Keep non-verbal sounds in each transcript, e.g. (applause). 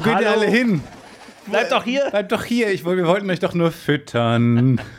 Wo geht Hallo? ihr alle hin? Bleibt doch hier. Bleibt doch hier. Ich, wir wollten euch doch nur füttern. (laughs)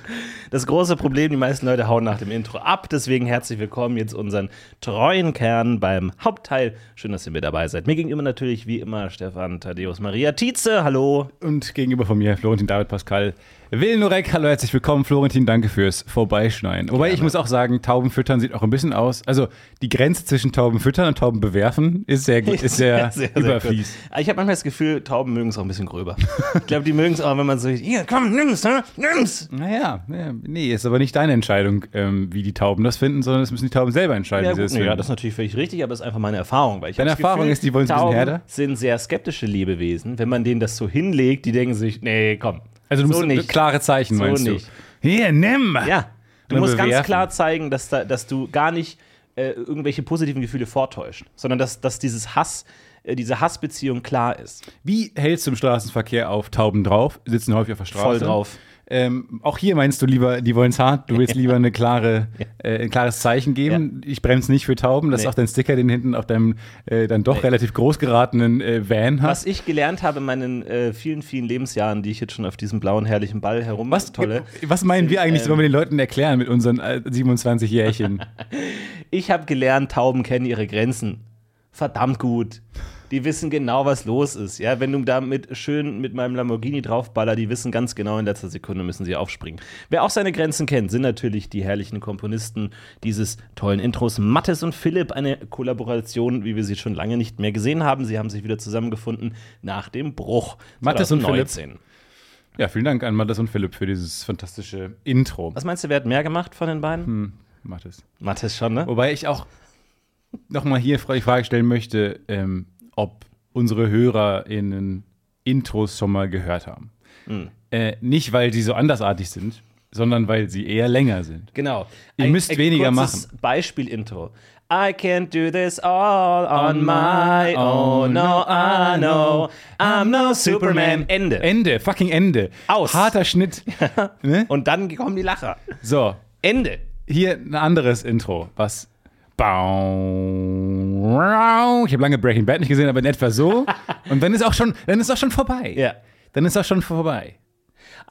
Das große Problem, die meisten Leute hauen nach dem Intro ab. Deswegen herzlich willkommen jetzt unseren treuen Kern beim Hauptteil. Schön, dass ihr mit dabei seid. Mir gegenüber natürlich wie immer Stefan Thaddeus Maria Tietze. Hallo. Und gegenüber von mir Florentin David Pascal. Willenurek, hallo, herzlich willkommen. Florentin, danke fürs Vorbeischneiden. Wobei ich muss auch sagen, Tauben füttern sieht auch ein bisschen aus. Also die Grenze zwischen Tauben füttern und Tauben bewerfen ist sehr, gut- ist (laughs) sehr, überfließ. gut. Ich habe manchmal das Gefühl, Tauben mögen es auch ein bisschen gröber. ich glaube, die mögen es auch, wenn man so, hier, komm, nimm's, ne? nimm's. Naja, ja, nee, ist aber nicht deine Entscheidung, ähm, wie die Tauben das finden, sondern es müssen die Tauben selber entscheiden, Ja, wie sie gut, das nee, ja, das ist natürlich völlig richtig, aber es ist einfach meine Erfahrung. Weil ich Deine das Erfahrung Gefühl, ist, die wollen es ein bisschen Tauben härter? sind sehr skeptische Lebewesen. Wenn man denen das so hinlegt, die denken sich, nee, komm. Also du so musst nicht. klare Zeichen, So meinst nicht. du? Hier, nimm! Ja, du musst ganz bewerfen. klar zeigen, dass, da, dass du gar nicht äh, irgendwelche positiven Gefühle vortäuscht, sondern dass, dass dieses Hass, äh, diese Hassbeziehung klar ist. Wie hältst du im Straßenverkehr auf Tauben drauf? Sitzen häufig auf der Straße. Voll drauf. Ähm, auch hier meinst du lieber, die wollen es hart, du willst (laughs) lieber eine klare, äh, ein klares Zeichen geben. Ich bremse nicht für Tauben. Das ist Nee. auch dein Sticker, den hinten auf deinem äh, dann doch relativ groß geratenen äh, Van Was hast. ich gelernt habe in meinen äh, vielen, vielen Lebensjahren, die ich jetzt schon auf diesem blauen, herrlichen Ball herum Was, tolle. was meinen wir eigentlich, ähm, wollen wir den Leuten erklären mit unseren äh, 27 Jährchen? (laughs) Ich habe gelernt, Tauben kennen ihre Grenzen. Verdammt gut. Die wissen genau, was los ist. Ja, wenn du da mit, schön mit meinem Lamborghini draufballer, die wissen ganz genau, in letzter Sekunde müssen sie aufspringen. Wer auch seine Grenzen kennt, sind natürlich die herrlichen Komponisten dieses tollen Intros. Mattes und Philipp, eine Kollaboration, wie wir sie schon lange nicht mehr gesehen haben. Sie haben sich wieder zusammengefunden nach dem Bruch. Mattes und Philipp. 2019. ja, vielen Dank an Mattes und Philipp für dieses fantastische Intro. Was meinst du, wer hat mehr gemacht von den beiden? Hm. Mattes. Mattes schon, ne? Wobei ich auch nochmal hier die Frage stellen möchte, ähm, ob unsere HörerInnen Intros schon mal gehört haben. Hm. Äh, nicht, weil sie so andersartig sind, sondern weil sie eher länger sind. Genau. Ihr müsst weniger kurzes Beispiel-Intro. I can't do this all on my own. No, I know. I'm no Superman. Ende. Ende, fucking Ende. Aus. Harter Schnitt. (laughs) ne? Und dann kommen die Lacher. So, Ende. hier ein anderes Intro, was. Ich habe lange Breaking Bad nicht gesehen, aber in etwa so. (laughs) Und dann ist auch schon, dann ist auch schon vorbei. Ja. Dann ist auch schon vorbei.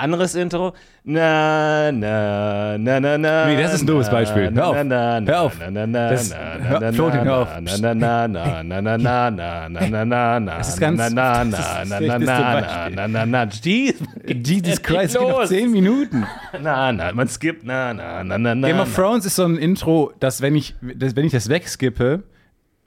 Anderes Intro. Na, na, na, na, na. Nee, das ist ein doofes Beispiel. Hör auf. Na, na, na, Hör auf. Na, na, na, Das- na, hör- na, Floating, hör auf. na, na, na, na, na, na, na, na, na, na, na, na, Das ist ganz- na, na, na, na, na, na, na, na, na, Jeez, Jesus Christ, geht noch. 10 Minuten. Na, na, man skippt, na, na, na, na, na. Game of Thrones ist so ein Intro, dass wenn ich das, wenn ich das wegskippe,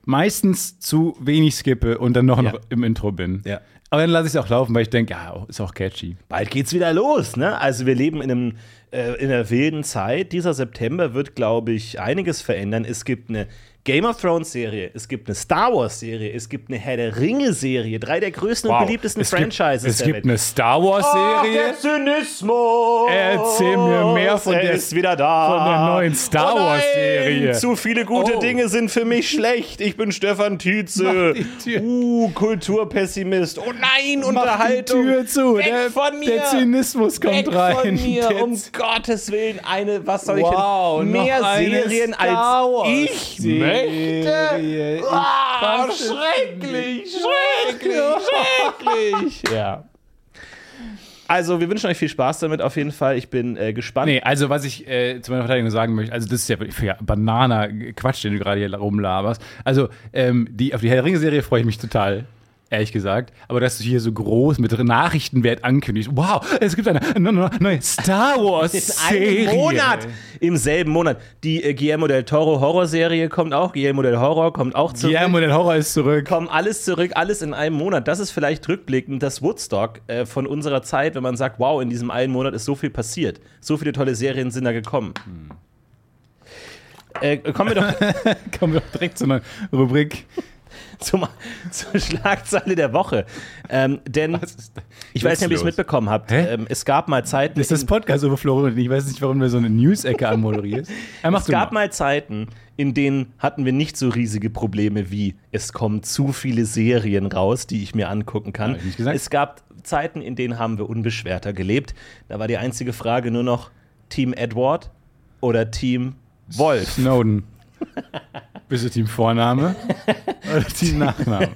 meistens zu wenig skippe und dann noch, Ja. noch im Intro bin. Ja. Aber dann lasse ich es auch laufen, weil ich denke, ja, ist auch catchy. Bald geht's wieder los, ne? Also wir leben in einem äh, in einer wilden Zeit. Dieser September wird, glaube ich, einiges verändern. Es gibt eine Game of Thrones Serie, es gibt eine Star Wars Serie, es gibt eine Herr der Ringe Serie, drei der größten und beliebtesten es Franchises Gibt, es der gibt Welt. eine Star Wars Serie. Zynismus! Erzähl mir mehr von er der- ist wieder da. von der neuen Star oh nein, Wars Serie. Zu viele gute Oh. Dinge sind für mich schlecht. Ich bin Stefan Tietze. Uh, Kulturpessimist. Oh nein, Mach die Unterhaltung. Tür zu. Weg der, von mir. der Zynismus kommt Weg rein. von mir, Der um Gottes Willen, eine, was soll Wow, ich denn? Mehr Serien als ich Serie. Möchte. Ich Ah, schrecklich, schrecklich, schrecklich. (laughs) Ja. Also, wir wünschen euch viel Spaß damit auf jeden Fall. Ich bin äh, gespannt. Nee, also was ich äh, zu meiner Verteidigung sagen möchte, also das ist ja ja, Banana-Quatsch, den du gerade hier rumlaberst. Also ähm, die, auf die Herr der Ringe-Serie freue ich mich total. Ehrlich gesagt. Aber dass du hier so groß mit Nachrichtenwert ankündigst, wow, es gibt eine neue Star Wars-Serie. Im Monat! Im selben Monat. Die äh, Guillermo del Toro Horrorserie kommt auch, Guillermo del Horror kommt auch zurück. Guillermo del Horror ist zurück. Kommen alles zurück, alles in einem Monat. Das ist vielleicht rückblickend das Woodstock äh, von unserer Zeit, wenn man sagt, wow, in diesem einen Monat ist so viel passiert. So viele tolle Serien sind da gekommen. Hm. Äh, kommen wir doch. (laughs) kommen wir doch direkt zu einer Rubrik. Zum, zur Schlagzeile der Woche. Ähm, denn ich weiß nicht, ob ihr es mitbekommen habt. Ähm, es gab mal Zeiten. Ist das Podcast über Florian. Ich weiß nicht, warum du so eine News-Ecke anmoderierst. Ja, es gab mal. mal Zeiten, in denen hatten wir nicht so riesige Probleme wie es kommen zu viele Serien raus, die ich mir angucken kann. Es gab Zeiten, in denen haben wir unbeschwerter gelebt. Da war die einzige Frage nur noch Team Edward oder Team Wolf. Snowden. (laughs) Bist du Team Vorname (laughs) oder Team Nachname?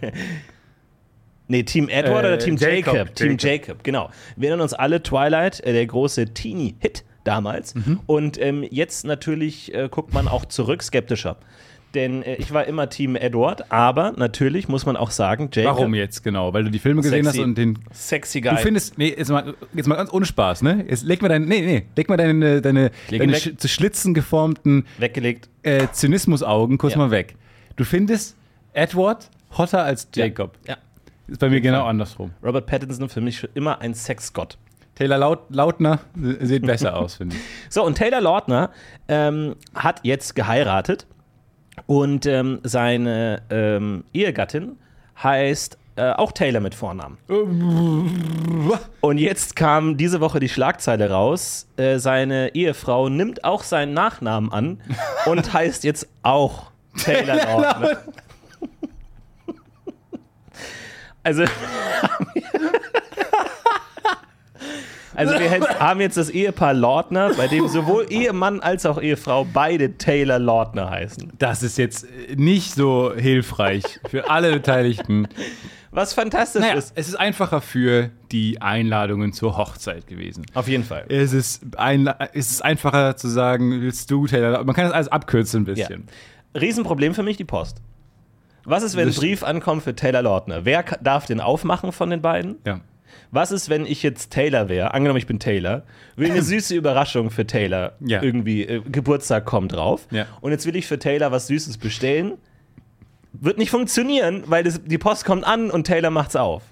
Nee, Team Edward äh, oder Team Jacob? Jacob? Team Jacob. genau. Wir erinnern uns alle Twilight, äh, der große Teenie-Hit damals. Mhm. Und ähm, jetzt natürlich äh, guckt man auch zurück skeptischer denn äh, ich war immer Team Edward, aber natürlich muss man auch sagen, Jacob. Warum jetzt genau? Weil du die Filme gesehen sexy, hast und den. Sexy Guy. Du findest, nee, jetzt mal, jetzt mal ganz ohne Spaß, ne? Jetzt leg mal deine, nee, nee, leg mal deine, deine, deine sch zu Schlitzen geformten. Weggelegt. Äh, Zynismusaugen kurz ja. mal weg. Du findest Edward hotter als Jacob. Ja. ja. Ist bei mir genau andersrum. Robert Pattinson für mich immer ein Sexgott. Taylor Laut Lautner sieht besser aus, finde ich. (laughs) So, und Taylor Lautner ähm, hat jetzt geheiratet und ähm, seine ähm, Ehegattin heißt äh, auch Taylor mit Vornamen. Und jetzt kam diese Woche die Schlagzeile raus: äh, Seine Ehefrau nimmt auch seinen Nachnamen an (laughs) und heißt jetzt auch Taylor Lautner. also. (laughs) Also wir (laughs) haben jetzt das Ehepaar Lautner, bei dem sowohl Ehemann als auch Ehefrau beide Taylor Lautner heißen. Das ist jetzt nicht so hilfreich für alle Beteiligten. Was fantastisch naja, ist. Es ist einfacher für die Einladungen zur Hochzeit gewesen. Auf jeden Fall. Es ist, ein, es ist einfacher zu sagen, willst du Taylor Man kann das alles abkürzen ein bisschen. Ja. Riesenproblem für mich die Post. Was ist, wenn das ein Brief ankommt für Taylor Lautner? Wer darf den aufmachen von den beiden? Ja. Was ist, wenn ich jetzt Taylor wäre? Angenommen, ich bin Taylor. Will eine (laughs) süße Überraschung für Taylor. Ja. Irgendwie, äh, Geburtstag kommt drauf. Ja. Und jetzt will ich für Taylor was Süßes bestellen. Wird nicht funktionieren, weil das, die Post kommt an und Taylor macht's auf.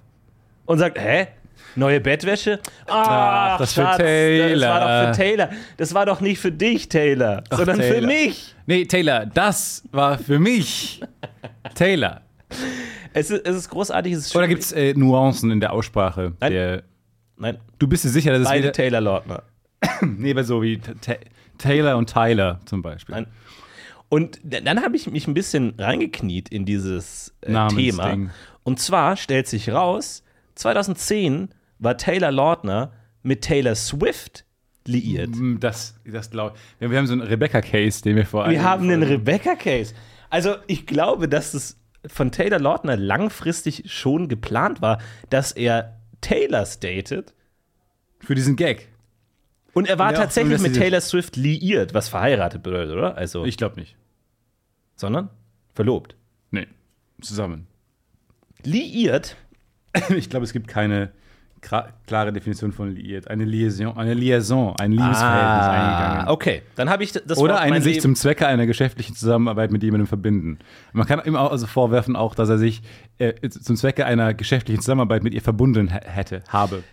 Und sagt, hä? Neue Bettwäsche? Ah, das Schatz, für Taylor. Das war doch für Taylor. Das war doch nicht für dich, Taylor, Ach, sondern Taylor. für mich. Nee, Taylor, das war für mich. Taylor. Es ist, es ist großartig. Es ist Oder gibt es äh, Nuancen in der Aussprache? Nein. Der, Nein. Du bist dir sicher, dass es Beide Taylor Lautner. (coughs) nee, aber so wie Taylor und Tyler zum Beispiel. Nein. Und dann habe ich mich ein bisschen reingekniet in dieses äh, Thema. Und zwar stellt sich raus, 2010 war Taylor Lautner mit Taylor Swift liiert. Das, das glaube ich. Wir haben so einen Rebecca-Case, den wir vor Wir haben einen Rebecca-Case. Also ich glaube, dass es von Taylor Lautner langfristig schon geplant war, dass er Taylors datet. Für diesen Gag. Und er war ja, tatsächlich mit Taylor Swift liiert, was verheiratet bedeutet, oder? Also, ich glaube nicht. Sondern? Verlobt. Nee, zusammen. Liiert? (laughs) Ich glaube, es gibt keine klare Definition von liiert. Eine Liaison, eine Liaison, ein Liebesverhältnis ah, eingegangen. Okay, dann habe ich das Oder eine sich zum Zwecke einer geschäftlichen Zusammenarbeit mit jemandem verbinden. Man kann ihm auch also vorwerfen, auch, dass er sich äh, zum Zwecke einer geschäftlichen Zusammenarbeit mit ihr verbunden hätte, habe.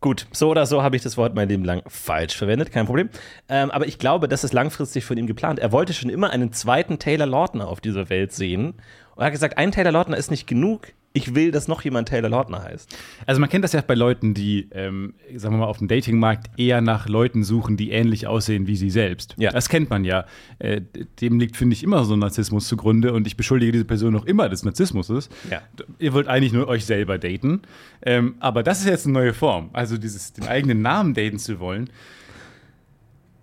Gut, so oder so habe ich das Wort mein Leben lang falsch verwendet, kein Problem. Ähm, aber ich glaube, das ist langfristig von ihm geplant. Er wollte schon immer einen zweiten Taylor Lautner auf dieser Welt sehen. Und er hat gesagt, ein Taylor Lautner ist nicht genug ich will, dass noch jemand Taylor Lautner heißt. Also man kennt das ja bei Leuten, die, ähm, sagen wir mal, auf dem Datingmarkt eher nach Leuten suchen, die ähnlich aussehen wie sie selbst. Ja. Das kennt man ja. Äh, dem liegt, finde ich, immer so ein Narzissmus zugrunde und ich beschuldige diese Person noch immer des Narzissmuses. Ja. Ihr wollt eigentlich nur euch selber daten. Ähm, aber das ist jetzt eine neue Form. Also dieses, den eigenen Namen daten zu wollen.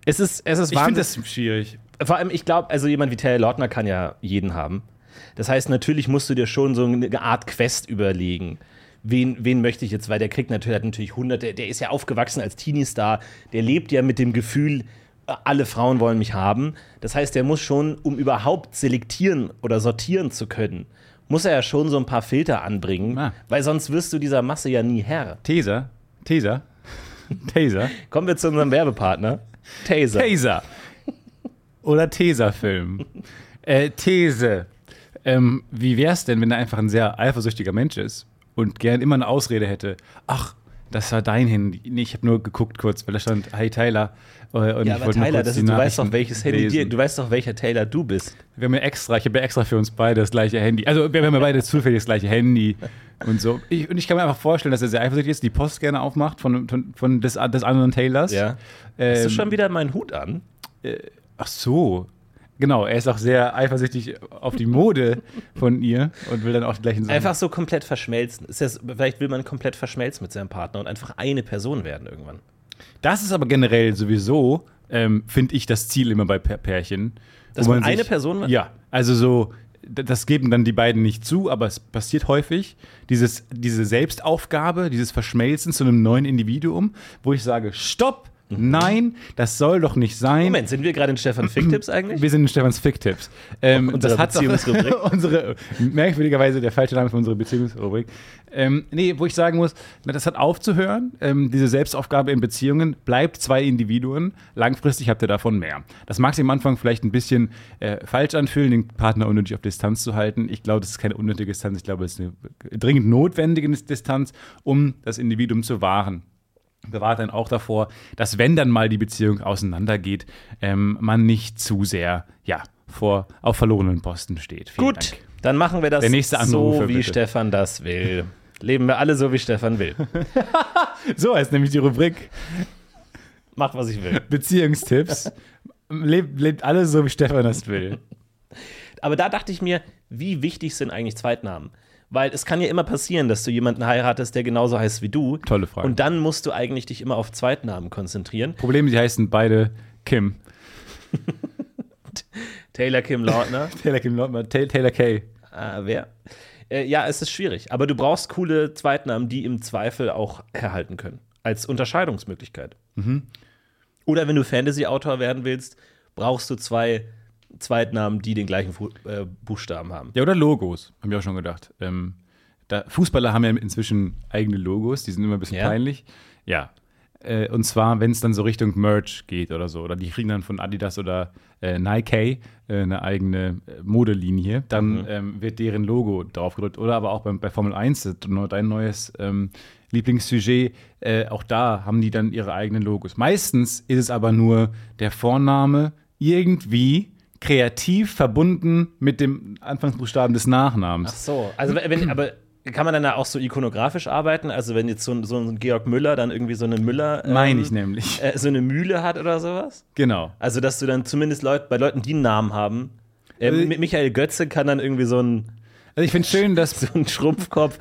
Es ist, es ist Ich finde das schwierig. Vor allem, ich glaube, also jemand wie Taylor Lautner kann ja jeden haben. Das heißt, natürlich musst du dir schon so eine Art Quest überlegen. Wen, wen möchte ich jetzt, weil der kriegt natürlich, hat natürlich hunderte, der ist ja aufgewachsen als Teenie-Star, der lebt ja mit dem Gefühl, alle Frauen wollen mich haben. Das heißt, der muss schon, um überhaupt selektieren oder sortieren zu können, muss er ja schon so ein paar Filter anbringen, Ah. weil sonst wirst du dieser Masse ja nie Herr. Taser. Taser. Taser. (laughs) Kommen wir zu unserem Werbepartner. Taser. Taser. Oder Taser-Film. Äh, These. Ähm, wie wär's denn, wenn er einfach ein sehr eifersüchtiger Mensch ist und gern immer eine Ausrede hätte? Ach, das war dein Handy. Nee, ich habe nur geguckt kurz, weil da stand, hi Tyler. Äh, Und Ja, ich aber Tyler, ist, du weißt doch, welches Handy dir, du weißt doch, welcher Taylor du bist. Wir haben ja extra, ich habe ja extra für uns beide das gleiche Handy. Also wir haben ja beide zufällig das gleiche Handy und so. Ich, und ich kann mir einfach vorstellen, dass er sehr eifersüchtig ist, die Post gerne aufmacht von, von, von des, des anderen Taylors. Ja. Ähm, Hast du schon wieder meinen Hut an? Ach so. Genau, er ist auch sehr eifersüchtig auf die Mode von ihr und will dann auch die gleichen Sachen. Einfach so komplett verschmelzen. Ist das, vielleicht will man komplett verschmelzen mit seinem Partner und einfach eine Person werden irgendwann. Das ist aber generell sowieso, ähm, finde ich, das Ziel immer bei Pär- Pärchen. Dass wo man eine Person wird? Ja, also so, das geben dann die beiden nicht zu, aber es passiert häufig. Dieses, diese Selbstaufgabe, dieses Verschmelzen zu einem neuen Individuum, wo ich sage, stopp, nein, das soll doch nicht sein. Mhm. Moment, sind wir gerade in Stefan Fick-Tipps eigentlich? Wir sind in Stefans Fick-Tipps. Ähm, das hat Beziehungsrubrik. (laughs) unsere, merkwürdigerweise der falsche Name für unsere Beziehungsrubrik. Ähm, nee, wo ich sagen muss, na, das hat aufzuhören. Ähm, diese Selbstaufgabe in Beziehungen bleibt zwei Individuen. Langfristig habt ihr davon mehr. Das mag sich am Anfang vielleicht ein bisschen äh, falsch anfühlen, den Partner unnötig auf Distanz zu halten. Ich glaube, das ist keine unnötige Distanz. Ich glaube, es ist eine dringend notwendige Distanz, um das Individuum zu wahren bewahrt dann auch davor, dass wenn dann mal die Beziehung auseinandergeht, ähm, man nicht zu sehr, ja, vor, auf verlorenen Posten steht. Vielen Gut, Dank. dann machen wir das so, wie bitte. Stefan das will. Leben wir alle so, wie Stefan will. (laughs) So heißt nämlich die Rubrik Mach, was ich will. Beziehungstipps. lebt, lebt alles so, wie Stefan das will. Aber da dachte ich mir, wie wichtig sind eigentlich Zweitnamen? Weil es kann ja immer passieren, dass du jemanden heiratest, der genauso heißt wie du. Tolle Frage. Und dann musst du eigentlich dich immer auf Zweitnamen konzentrieren. Problem, sie heißen beide Kim. (laughs) Taylor Kim Lautner. (laughs) Taylor Kim Lautner, Ta- Taylor Kay. Ah, wer? Äh, ja, es ist schwierig. Aber du brauchst coole Zweitnamen, die im Zweifel auch herhalten können. Als Unterscheidungsmöglichkeit. Mhm. Oder wenn du Fantasy-Autor werden willst, brauchst du zwei Zweitnamen, die den gleichen Fu äh, Buchstaben haben. Ja, oder Logos, haben wir auch schon gedacht. Ähm, da, Fußballer haben ja inzwischen eigene Logos, die sind immer ein bisschen Ja? peinlich. Ja. Äh, und zwar, wenn es dann so Richtung Merch geht oder so, oder die kriegen dann von Adidas oder äh, Nike äh, eine eigene äh, Modelinie, dann Mhm. ähm, wird deren Logo draufgedrückt. Oder aber auch beim, bei Formel 1, das ist nur dein neues ähm, Lieblingssujet, äh, auch da haben die dann ihre eigenen Logos. Meistens ist es aber nur der Vorname irgendwie kreativ verbunden mit dem Anfangsbuchstaben des Nachnamens. Ach so. Also, wenn, aber kann man dann da auch so ikonografisch arbeiten? Also, wenn jetzt so, ein- so ein Georg Müller dann irgendwie so eine Müller. ähm, Meine ich nämlich. Äh, so eine Mühle hat oder sowas? Genau. Also, dass du dann zumindest Leut, bei Leuten, die einen Namen haben. Äh, Also- Mi- Michael Götze kann dann irgendwie so ein, Also ich finde schön, dass. (laughs) so ein Schrumpfkopf.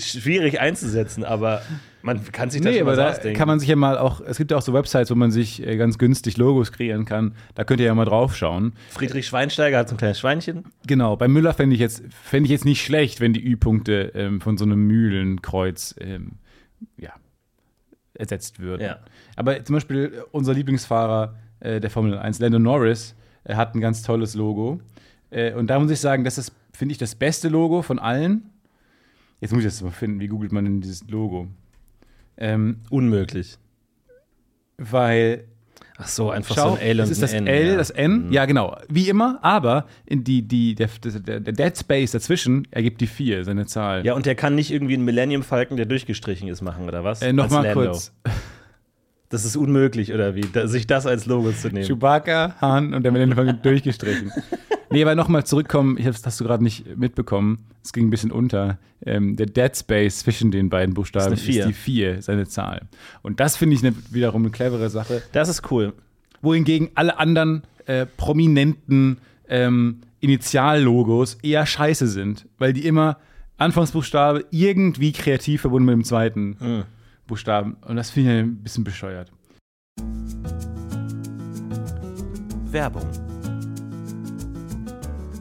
Schwierig einzusetzen, aber man kann sich das Nee, schon aber da ausdenken. kann man sich ja mal auch, es gibt ja auch so Websites, wo man sich äh, ganz günstig Logos kreieren kann. Da könnt ihr ja mal drauf schauen. Friedrich Schweinsteiger hat so ein kleines Schweinchen. Genau, bei Müller fände ich, jetzt- fänd ich jetzt nicht schlecht, wenn die Ü-Punkte ähm, von so einem Mühlenkreuz ähm, ja, ersetzt würden. Ja. Aber zum Beispiel äh, unser Lieblingsfahrer äh, der Formel 1, Lando Norris, äh, hat ein ganz tolles Logo. Äh, und da muss ich sagen, das ist, finde ich, das beste Logo von allen. Jetzt muss ich das mal finden, wie googelt man denn dieses Logo? Ähm, Unmöglich. weil Ach so, einfach Schau, so ein L und es ist das ein N. L, ja. das N, ja genau, wie immer, aber in die, die, der, der, der Dead Space dazwischen ergibt die 4, seine Zahl. Ja, und der kann nicht irgendwie einen Millennium Falcon, der durchgestrichen ist, machen, oder was? äh, Nochmal kurz, Das ist unmöglich, oder wie? Da, sich das als Logo zu nehmen. Chewbacca, Han und der Millennium durchgestrichen. (laughs) Nee, aber nochmal zurückkommen, ich hab's, hast du gerade nicht mitbekommen, es ging ein bisschen unter. Ähm, der Dead Space zwischen den beiden Buchstaben Ist ist, die 4, seine Zahl. Und das finde ich ne, wiederum eine clevere Sache. Das ist cool. wohingegen alle anderen äh, prominenten ähm, Initiallogos eher scheiße sind, weil die immer Anfangsbuchstabe irgendwie kreativ verbunden mit dem zweiten Mhm. Buchstaben. Und das finde ich ein bisschen bescheuert. Werbung.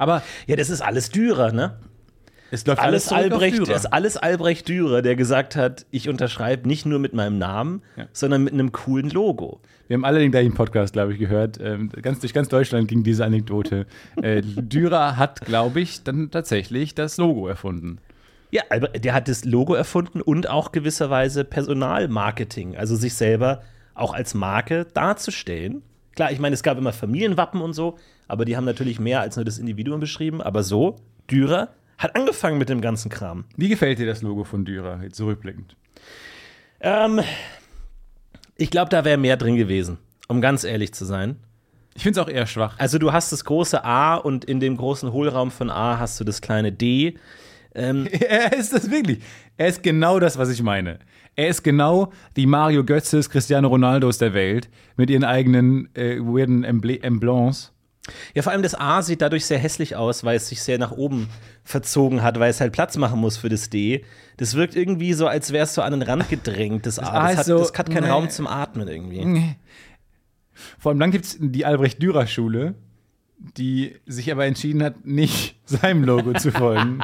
Aber Ja, das ist alles Dürer, ne? es läuft Alles auf Albrecht, ist alles Albrecht Dürer, der gesagt hat, ich unterschreibe nicht nur mit meinem Namen, Ja. sondern mit einem coolen Logo. Wir haben alle den gleichen Podcast, glaube ich, gehört. Ähm, ganz, durch ganz Deutschland ging diese Anekdote. Äh, Dürer hat, glaube ich, dann tatsächlich das Logo erfunden. Ja, der hat das Logo erfunden und auch gewisserweise Personalmarketing, also sich selber auch als Marke darzustellen. Klar, ich meine, es gab immer Familienwappen und so, aber die haben natürlich mehr als nur das Individuum beschrieben. Aber so, Dürer hat angefangen mit dem ganzen Kram. Wie gefällt dir das Logo von Dürer, jetzt zurückblickend? Ähm, ich glaube, da wäre mehr drin gewesen, um ganz ehrlich zu sein. Ich finde es auch eher schwach. Also du hast das große A und in dem großen Hohlraum von A hast du das kleine D. Ähm, (laughs) ist das wirklich. Er ist genau das, was ich meine. Er ist genau die Mario Götzes, Cristiano Ronaldos der Welt mit ihren eigenen äh, weirden Emble Emblems. ja, vor allem das A sieht dadurch sehr hässlich aus, weil es sich sehr nach oben verzogen hat, weil es halt Platz machen muss für das D. Das wirkt irgendwie so, als wärst du an den Rand gedrängt, das, A. A Das ist hat, so- das hat keinen nee. Raum zum Atmen irgendwie. Vor allem dann gibt es die Albrecht-Dürer-Schule, die sich aber entschieden hat, nicht (laughs) seinem Logo zu folgen.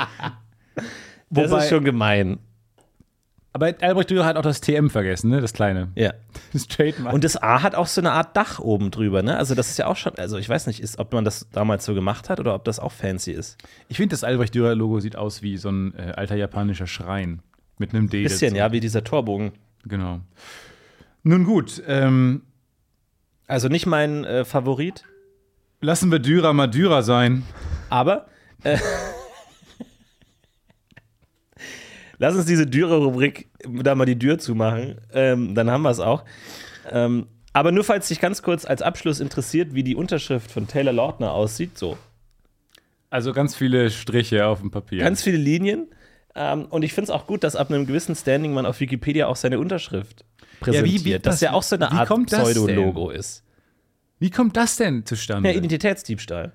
Das Wobei- ist schon gemein. Aber Albrecht Dürer hat auch das TM vergessen, ne? Das kleine. Ja. (laughs) Das Trademark. Und das A hat auch so eine Art Dach oben drüber, ne? Also das ist ja auch schon, also ich weiß nicht, ist, ob man das damals so gemacht hat oder ob das auch fancy ist. ich finde, das Albrecht Dürer-Logo sieht aus wie so ein äh, alter japanischer Schrein mit einem D. Bisschen, dazu. ja, wie dieser Torbogen. Genau. Nun gut, ähm, Also nicht mein äh, Favorit, lassen wir Dürer mal Dürer sein. aber äh, (laughs) lass uns diese Dürer-Rubrik da mal die Tür zumachen. Ähm, dann haben wir es auch. Ähm, aber nur falls dich ganz kurz als Abschluss interessiert, wie die Unterschrift von Taylor Lautner aussieht, so. Also ganz viele Striche auf dem Papier. Ganz viele Linien. Ähm, und ich finde es auch gut, dass ab einem gewissen Standing man auf Wikipedia auch seine Unterschrift präsentiert. wie- das was- ja auch so eine wie Art Pseudo-Logo ist. Wie kommt das denn zustande? Ja, Identitätsdiebstahl.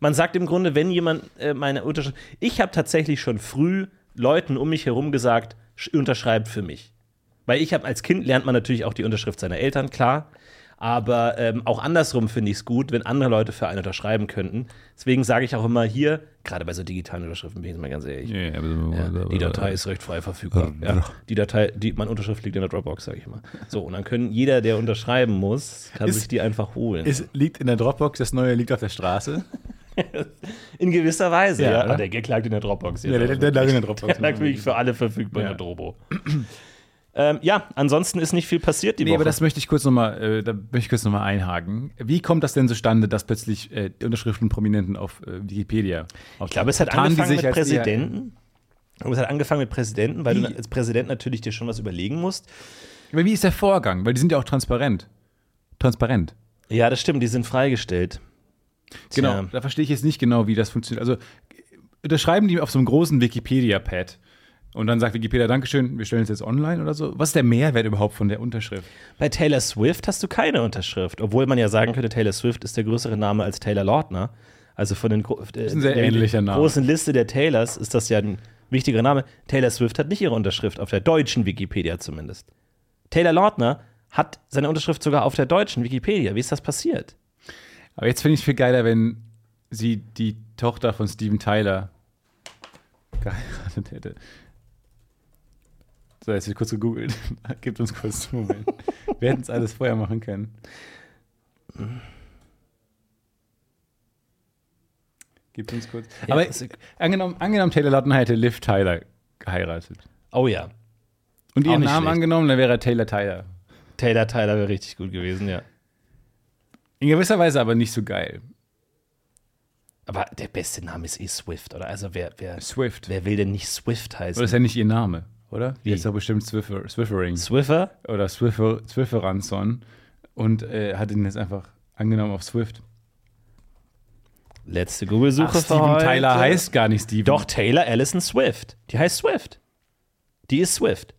Man sagt im Grunde, wenn jemand äh, meine Unterschrift. Ich habe tatsächlich schon früh Leuten um mich herum gesagt, sch- unterschreibt für mich. Weil ich habe als Kind lernt man natürlich auch die Unterschrift seiner Eltern, klar. Aber ähm, auch andersrum finde ich es gut, wenn andere Leute für einen unterschreiben könnten. Deswegen sage ich auch immer hier, gerade bei so digitalen Unterschriften, bin ich jetzt mal ganz ehrlich. Ja, Ja, die Datei ist recht frei verfügbar. Ja, die Datei, die, meine Unterschrift liegt in der Dropbox, sage ich mal. So, und dann können jeder, der unterschreiben muss, kann Ist- sich die einfach holen. Es liegt in der Dropbox, das neue liegt auf der Straße. (laughs) In gewisser Weise, Ja, ja. Ah, der Gag lag in der Dropbox. Ja, der- der lag in der Dropbox. Der lag wirklich für alle verfügbar Ja. in der Drobo. (clears throat) Ähm, ja, ansonsten ist nicht viel passiert die Nee, Woche. aber das möchte ich kurz nochmal, äh, da möchte ich kurz nochmal einhaken. Wie kommt das denn zustande, dass plötzlich äh, die Unterschriften Prominenten auf äh, Wikipedia ich glaube, es hat angefangen sich mit Präsidenten. Aber es hat angefangen mit Präsidenten, weil Wie? du als Präsident natürlich dir schon was überlegen musst. Aber wie ist der Vorgang? Weil die sind ja auch transparent. Transparent. Ja, das stimmt, die sind freigestellt. Genau. Tja. Da verstehe ich jetzt nicht genau, wie das funktioniert. Also unterschreiben die auf so einem großen Wikipedia-Pad und dann sagt Wikipedia, Dankeschön, wir stellen es jetzt online oder so. Was ist der Mehrwert überhaupt von der Unterschrift? Bei Taylor Swift hast du keine Unterschrift, obwohl man ja sagen könnte, Taylor Swift ist der größere Name als Taylor Lautner. Also von den gro- äh, ein sehr der großen Liste der Taylors ist das ja ein wichtiger Name. Taylor Swift hat nicht ihre Unterschrift auf der deutschen Wikipedia zumindest. Taylor Lautner hat seine Unterschrift sogar auf der deutschen Wikipedia. Wie ist das passiert? Aber jetzt finde ich es viel geiler, wenn sie die Tochter von Steven Tyler geheiratet hätte. So, jetzt wird kurz gegoogelt. (laughs) Gibt uns kurz einen Moment. Wir hätten es alles vorher machen können. Gibt uns kurz. Ja, Aber das- angenommen, angenommen, Taylor Lautner hätte Liv Tyler geheiratet. Oh ja, Und ihren Namen schlecht. angenommen, dann wäre er Taylor Tyler. Taylor Tyler wäre richtig gut gewesen, ja. In gewisser Weise aber nicht so geil. Aber der beste Name ist eh Swift, oder? Also wer, wer, Swift. wer will denn nicht Swift heißen? Oder ist ja nicht ihr Name, oder? Die Wie? ist doch bestimmt Swiffer, Swiffering. Swiffer? oder Swiffer, Swifferanson und äh, hat ihn jetzt einfach angenommen auf Swift. Letzte Google-Suche für Steven heute. Tyler heißt gar nicht Steven. Doch, Taylor Allison Swift. Die heißt Swift. Die ist Swift.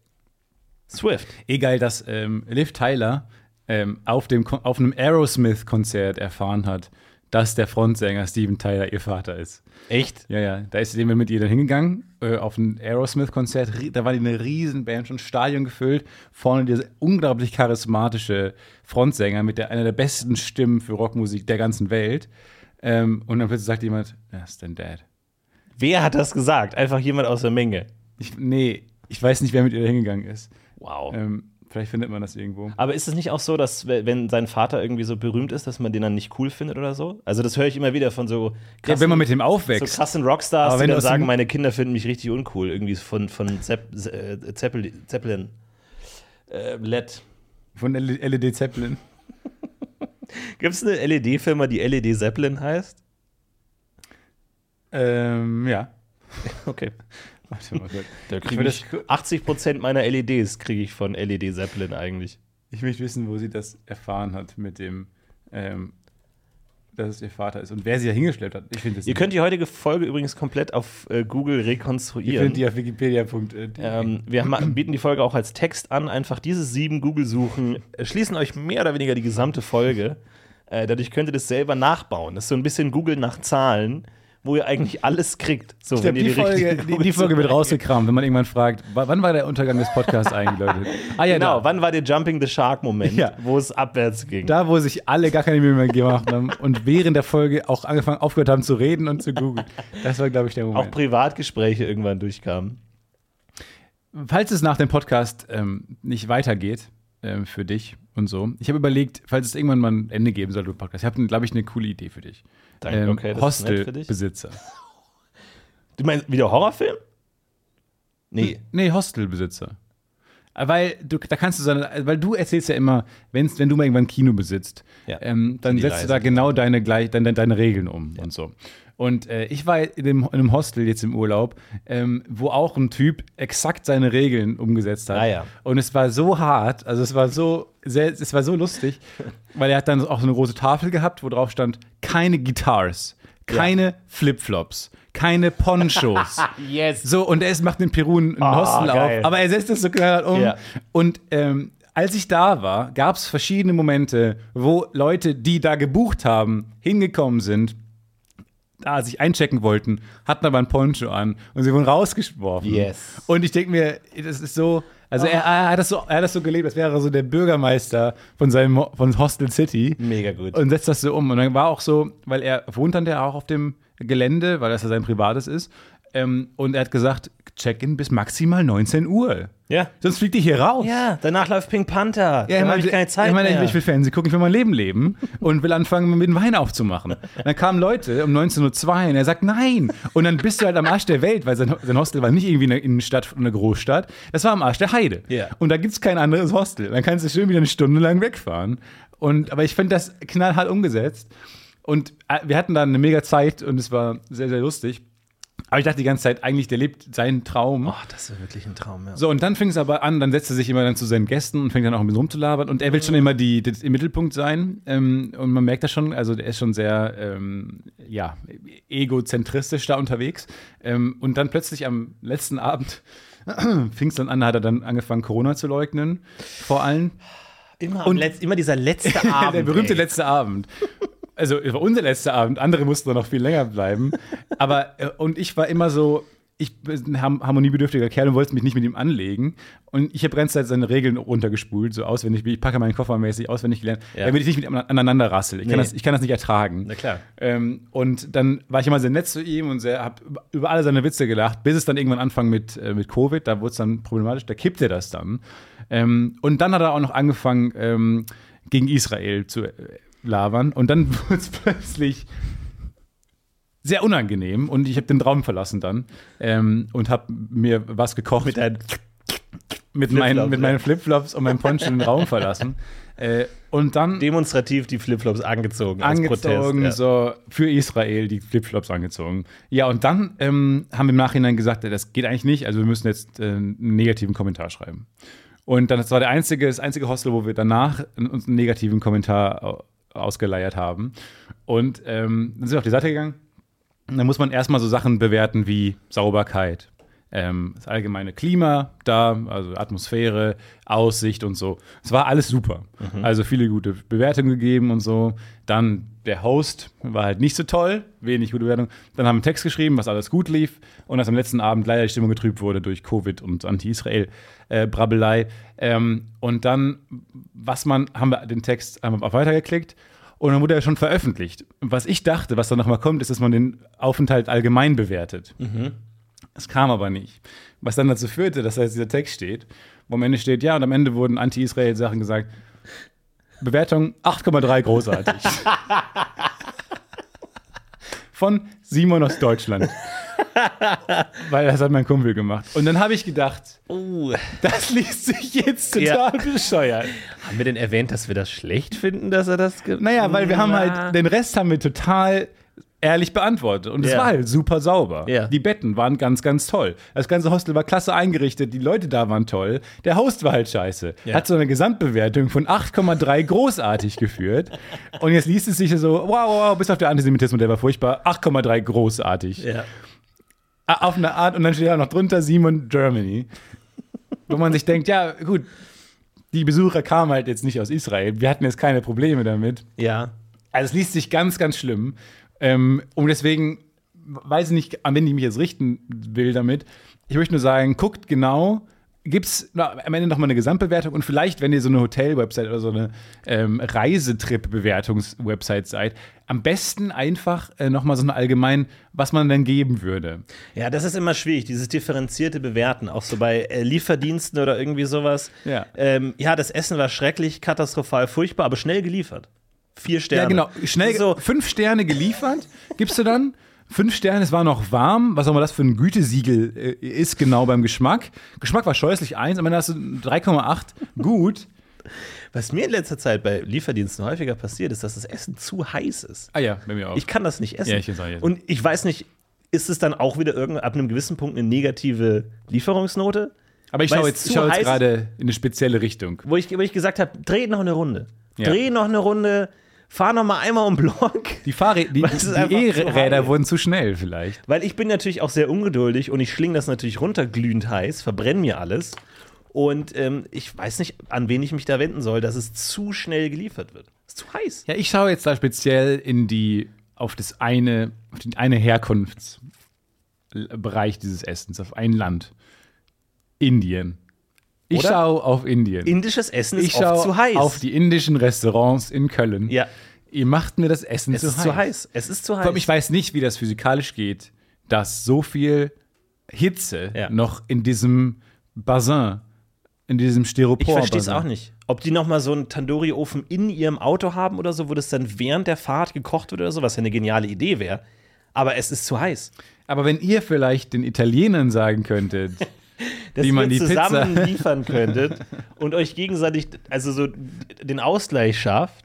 Swift. Egal, dass ähm, Liv Tyler ähm, auf, dem, auf einem Aerosmith-Konzert erfahren hat, dass der Frontsänger Steven Tyler ihr Vater ist. Echt? Ja, ja, da ist sie mit ihr dann hingegangen, äh, auf ein Aerosmith-Konzert. Da war die eine riesen Band, schon Stadion gefüllt. Vorne dieser unglaublich charismatische Frontsänger mit der, einer der besten Stimmen für Rockmusik der ganzen Welt. Ähm, und dann plötzlich sagt jemand, ja, ist dein Dad. Wer hat das gesagt? Einfach jemand aus der Menge. Ich, nee, ich weiß nicht, wer mit ihr da hingegangen ist. Wow. Ähm, vielleicht findet man das irgendwo. Aber ist es nicht auch so, dass, we- wenn sein Vater irgendwie so berühmt ist, dass man den dann nicht cool findet oder so? Also, das höre ich immer wieder von so krassen, Ja, wenn man mit dem so aufwächst. krassen Rockstars, Aber die wenn du dann sagen, meine Kinder finden mich richtig uncool. Irgendwie von, von Zepp, äh, Zeppelin. Zeppelin. Äh, LED. Von LED Zeppelin. (laughs) Gibt es eine LED-Firma, die LED Zeppelin heißt? Ähm, ja. (laughs) Okay. Warte mal kurz. Da Ich kriege ich, das- 80% meiner LEDs kriege ich von LED Zeppelin eigentlich. Ich möchte wissen, wo sie das erfahren hat mit dem, ähm, dass es ihr Vater ist und wer sie da hingeschleppt hat. Ich finde das Ihr könnt die heutige Folge übrigens komplett auf äh, Google Ihr rekonstruieren. findet die auf wikipedia.de. Ähm, wir haben, bieten die Folge auch als Text an. Einfach diese sieben Google-Suchen schließen euch mehr oder weniger die gesamte Folge. Äh, dadurch könnt ihr das selber nachbauen. Das ist so ein bisschen Google nach Zahlen, wo ihr eigentlich alles kriegt. So, Ich glaub, die, Folge, richtigen die, die Folge wird (laughs) rausgekramt, wenn man irgendwann fragt, wa- wann war der Untergang des Podcasts eigentlich, Leute? Ah ja, Genau, da. wann war der Jumping the Shark-Moment, Ja. wo es abwärts ging? Da, wo sich alle gar keine Mühe mehr gemacht haben und während der Folge auch angefangen, aufgehört haben zu reden und zu googeln. Das war, glaube ich, der auch Moment. Privatgespräche irgendwann durchkamen. Falls es nach dem Podcast ähm, nicht weitergeht ähm, für dich und so, ich habe überlegt, falls es irgendwann mal ein Ende geben sollte Podcast, ich habe, glaube ich, eine coole Idee für dich. Danke, Ähm, okay. Hostelbesitzer. (laughs) Du meinst wieder Horrorfilm? Nee. Nee, Hostelbesitzer. Weil du, da kannst du so eine, weil du erzählst ja immer, wenn's, wenn du mal irgendwann ein Kino besitzt, Ja. ähm, dann setzt du leise da genau deine, gleich, deine, deine Regeln um und so. Und äh, ich war in, dem, in einem Hostel jetzt im Urlaub, ähm, wo auch ein Typ exakt seine Regeln umgesetzt hat. Ah, ja. Und es war so hart, also es war so, sehr, es war so lustig, (laughs) weil er hat dann auch so eine große Tafel gehabt, wo drauf stand, keine Guitars, keine Flipflops, keine Ponchos. (laughs) Yes. So, und er ist, macht den Peru ein Ah, Hostel geil. auf, aber er setzt es so knallhart um. Ja. Und ähm, als ich da war, gab es verschiedene Momente, wo Leute, die da gebucht haben, hingekommen sind, da sich einchecken wollten, hatten aber ein Poncho an und sie wurden rausgeworfen. Yes. Und ich denke mir, das ist so, also er, er, hat das so, er hat das so gelebt, als wäre er so der Bürgermeister von seinem von Hostel City Mega gut. und setzt das so um. Und dann war auch so, weil er wohnt dann ja auch auf dem Gelände, weil das ja sein privates ist. Ähm, und er hat gesagt, Check-in bis maximal 19 Uhr. Ja. Sonst fliegt ihr hier raus. Ja, danach läuft Pink Panther. Ja, da habe ich keine Zeit ich meine, mehr. ich will Fernsehen gucken, ich will mein Leben leben (laughs) und will anfangen, mit dem Wein aufzumachen. Dann kamen Leute um 19.02 Uhr und er sagt, nein. Und dann bist du halt am Arsch der Welt, weil sein, sein Hostel war nicht irgendwie in einer Innenstadt oder einer Großstadt, das war am Arsch der Heide. Ja. Und da gibt es kein anderes Hostel. Dann kannst du schön wieder eine Stunde lang wegfahren. Und, aber ich finde das knallhart umgesetzt. Und äh, wir hatten da eine mega Zeit und es war sehr, sehr lustig. Aber ich dachte die ganze Zeit, eigentlich, der lebt seinen Traum. oh, das ist wirklich ein Traum, ja. So, und dann fing es aber an, dann setzt er sich immer dann zu seinen Gästen und fängt dann auch ein bisschen rumzulabern. Und er will schon immer die, das, im Mittelpunkt sein. Ähm, und man merkt das schon, also der ist schon sehr, ähm, ja, egozentristisch da unterwegs. Ähm, und dann plötzlich am letzten Abend (clears throat) fing es dann an, hat er dann angefangen, Corona zu leugnen. Vor allem. Immer, Und- am Letz-, immer dieser (laughs) letzte Abend. der berühmte ey. letzte Abend. Also, es war unser letzter Abend, andere mussten da noch viel länger bleiben. Aber, äh, und ich war immer so, ich bin ein harmoniebedürftiger Kerl und wollte mich nicht mit ihm anlegen. Und ich habe ganz Zeit seine Regeln runtergespult, so auswendig, wie ich packe meinen Koffer mäßig auswendig gelernt, Ja. damit ich nicht mit ihm aneinander rassel. Ich, kann Nee. das, ich kann das nicht ertragen. Na klar. Ähm, und dann war ich immer sehr nett zu ihm und sehr, hab über- alle seine Witze gelacht, bis es dann irgendwann anfang mit, äh, mit Covid, da wurde es dann problematisch, da kippte das dann. Ähm, und dann hat er auch noch angefangen, ähm, gegen Israel zu äh, labern. Und dann (laughs) wurde es plötzlich sehr unangenehm und ich habe den Raum verlassen dann ähm, und habe mir was gekocht Mit deinen mit, meinen, Flipflops, mit ja. meinen Flipflops und meinem Poncho den Raum verlassen. (laughs) Äh, und dann demonstrativ die Flipflops angezogen. als angezogen, Protest, so für Israel die Flipflops angezogen. Ja, und dann ähm, haben wir im Nachhinein gesagt, äh, das geht eigentlich nicht, also wir müssen jetzt äh, einen negativen Kommentar schreiben. Und dann, das war der einzige, das einzige Hostel, wo wir danach uns einen negativen Kommentar ausgeleiert haben. Und ähm, dann sind wir auf die Seite gegangen. Und dann muss man erstmal so Sachen bewerten wie Sauberkeit, ähm, das allgemeine Klima da, also Atmosphäre, Aussicht und so. Es war alles super. Also viele gute Bewertungen gegeben und so. Dann der Host war halt nicht so toll, wenig gute Bewertung. Dann haben wir einen Text geschrieben, was alles gut lief und dass am letzten Abend leider die Stimmung getrübt wurde durch Covid und Anti-Israel-Brabbelei. ähm, und dann, was man, haben wir den Text einmal auf weitergeklickt und dann wurde er schon veröffentlicht. Was ich dachte, was dann nochmal kommt, ist, dass man den Aufenthalt allgemein bewertet. Es kam aber nicht. Was dann dazu führte, dass da jetzt dieser Text steht, wo am Ende steht, ja, und am Ende wurden Anti-Israel-Sachen gesagt. Bewertung 8,3 großartig. Von Simon aus Deutschland. Weil das hat mein Kumpel gemacht. Und dann habe ich gedacht, Uh, das liest sich jetzt Ja. total bescheuert. haben wir denn erwähnt, dass wir das schlecht finden, dass er das ge Naja, weil wir haben halt, den Rest haben wir total ehrlich beantwortet. Und es Ja. war halt super sauber. Ja. Die Betten waren ganz, ganz toll. Das ganze Hostel war klasse eingerichtet, die Leute da waren toll. Der Host war halt scheiße. Ja. Hat so eine Gesamtbewertung von 8,3 großartig geführt. Und jetzt liest es sich so, wow, wow, wow, bis auf der Antisemitismus, der war furchtbar. 8,3 großartig. Auf eine Art. Und dann steht auch noch drunter Simon Germany. Wo man sich denkt, ja, gut, die Besucher kamen halt jetzt nicht aus Israel. Wir hatten jetzt keine Probleme damit. Ja. Also es liest sich ganz, ganz schlimm. Ähm, und deswegen weiß ich nicht, an wen ich mich jetzt richten will damit. Ich möchte nur sagen, guckt genau, gibt es am Ende nochmal eine Gesamtbewertung und vielleicht, wenn ihr so eine Hotel-Website oder so eine ähm, Reisetrip-Bewertungs-Website seid, am besten einfach äh, nochmal so eine allgemein, was man denn geben würde. Ja, das ist immer schwierig, dieses differenzierte Bewerten, auch so bei äh, Lieferdiensten oder irgendwie sowas. Ja. Ähm, ja, das Essen war schrecklich, katastrophal, furchtbar, aber schnell geliefert. Vier Sterne. Ja, genau. Schnell So, fünf Sterne geliefert, gibst du dann. Fünf Sterne, es war noch warm, was auch immer das für ein Gütesiegel äh, ist, genau beim Geschmack. Geschmack war scheußlich eins, am Ende hast du 3,8. Gut. was mir in letzter Zeit bei Lieferdiensten häufiger passiert, ist, dass das Essen zu heiß ist. Ah ja, bei mir auch. Ich kann das nicht essen. Ja, ich auch nicht essen. Und ich weiß nicht, ist es dann auch wieder irgend, ab einem gewissen Punkt eine negative Lieferungsnote? Aber ich weil schaue jetzt, ich jetzt gerade in eine spezielle Richtung. Wo ich, wo ich gesagt habe, dreh noch eine Runde. Ja. Dreh noch eine Runde, fahr noch mal einmal um Block. Die, es E-Räder wurden zu schnell vielleicht. Weil ich bin natürlich auch sehr ungeduldig und ich schlinge das natürlich runter glühend heiß, verbrenne mir alles. Und ähm, ich weiß nicht, an wen ich mich da wenden soll, dass es zu schnell geliefert wird. Ist zu heiß. Ja, ich schaue jetzt da speziell in die, auf das eine, auf den eine Herkunftsbereich dieses Essens, auf ein Land. Indien. Ich Oder? schaue auf Indien. Indisches Essen ist ich oft schaue zu heiß. auf die indischen Restaurants in Köln. ja, Ihr macht mir das Essen es zu, ist heiß. zu heiß. Es ist zu Vor allem, heiß. ich weiß nicht, wie das physikalisch geht, dass so viel Hitze Ja. noch in diesem Bassin, in diesem Styropor. Ich verstehe es auch nicht. Ob die noch mal so einen Tandoori-Ofen in ihrem Auto haben oder so, wo das dann während der Fahrt gekocht wird oder so, was ja eine geniale Idee wäre. Aber es ist zu heiß. Aber wenn ihr vielleicht den Italienern sagen könntet, (laughs) Dass Wie man ihr die zusammen Pizza- (laughs) liefern könntet und euch gegenseitig, also so den Ausgleich schafft.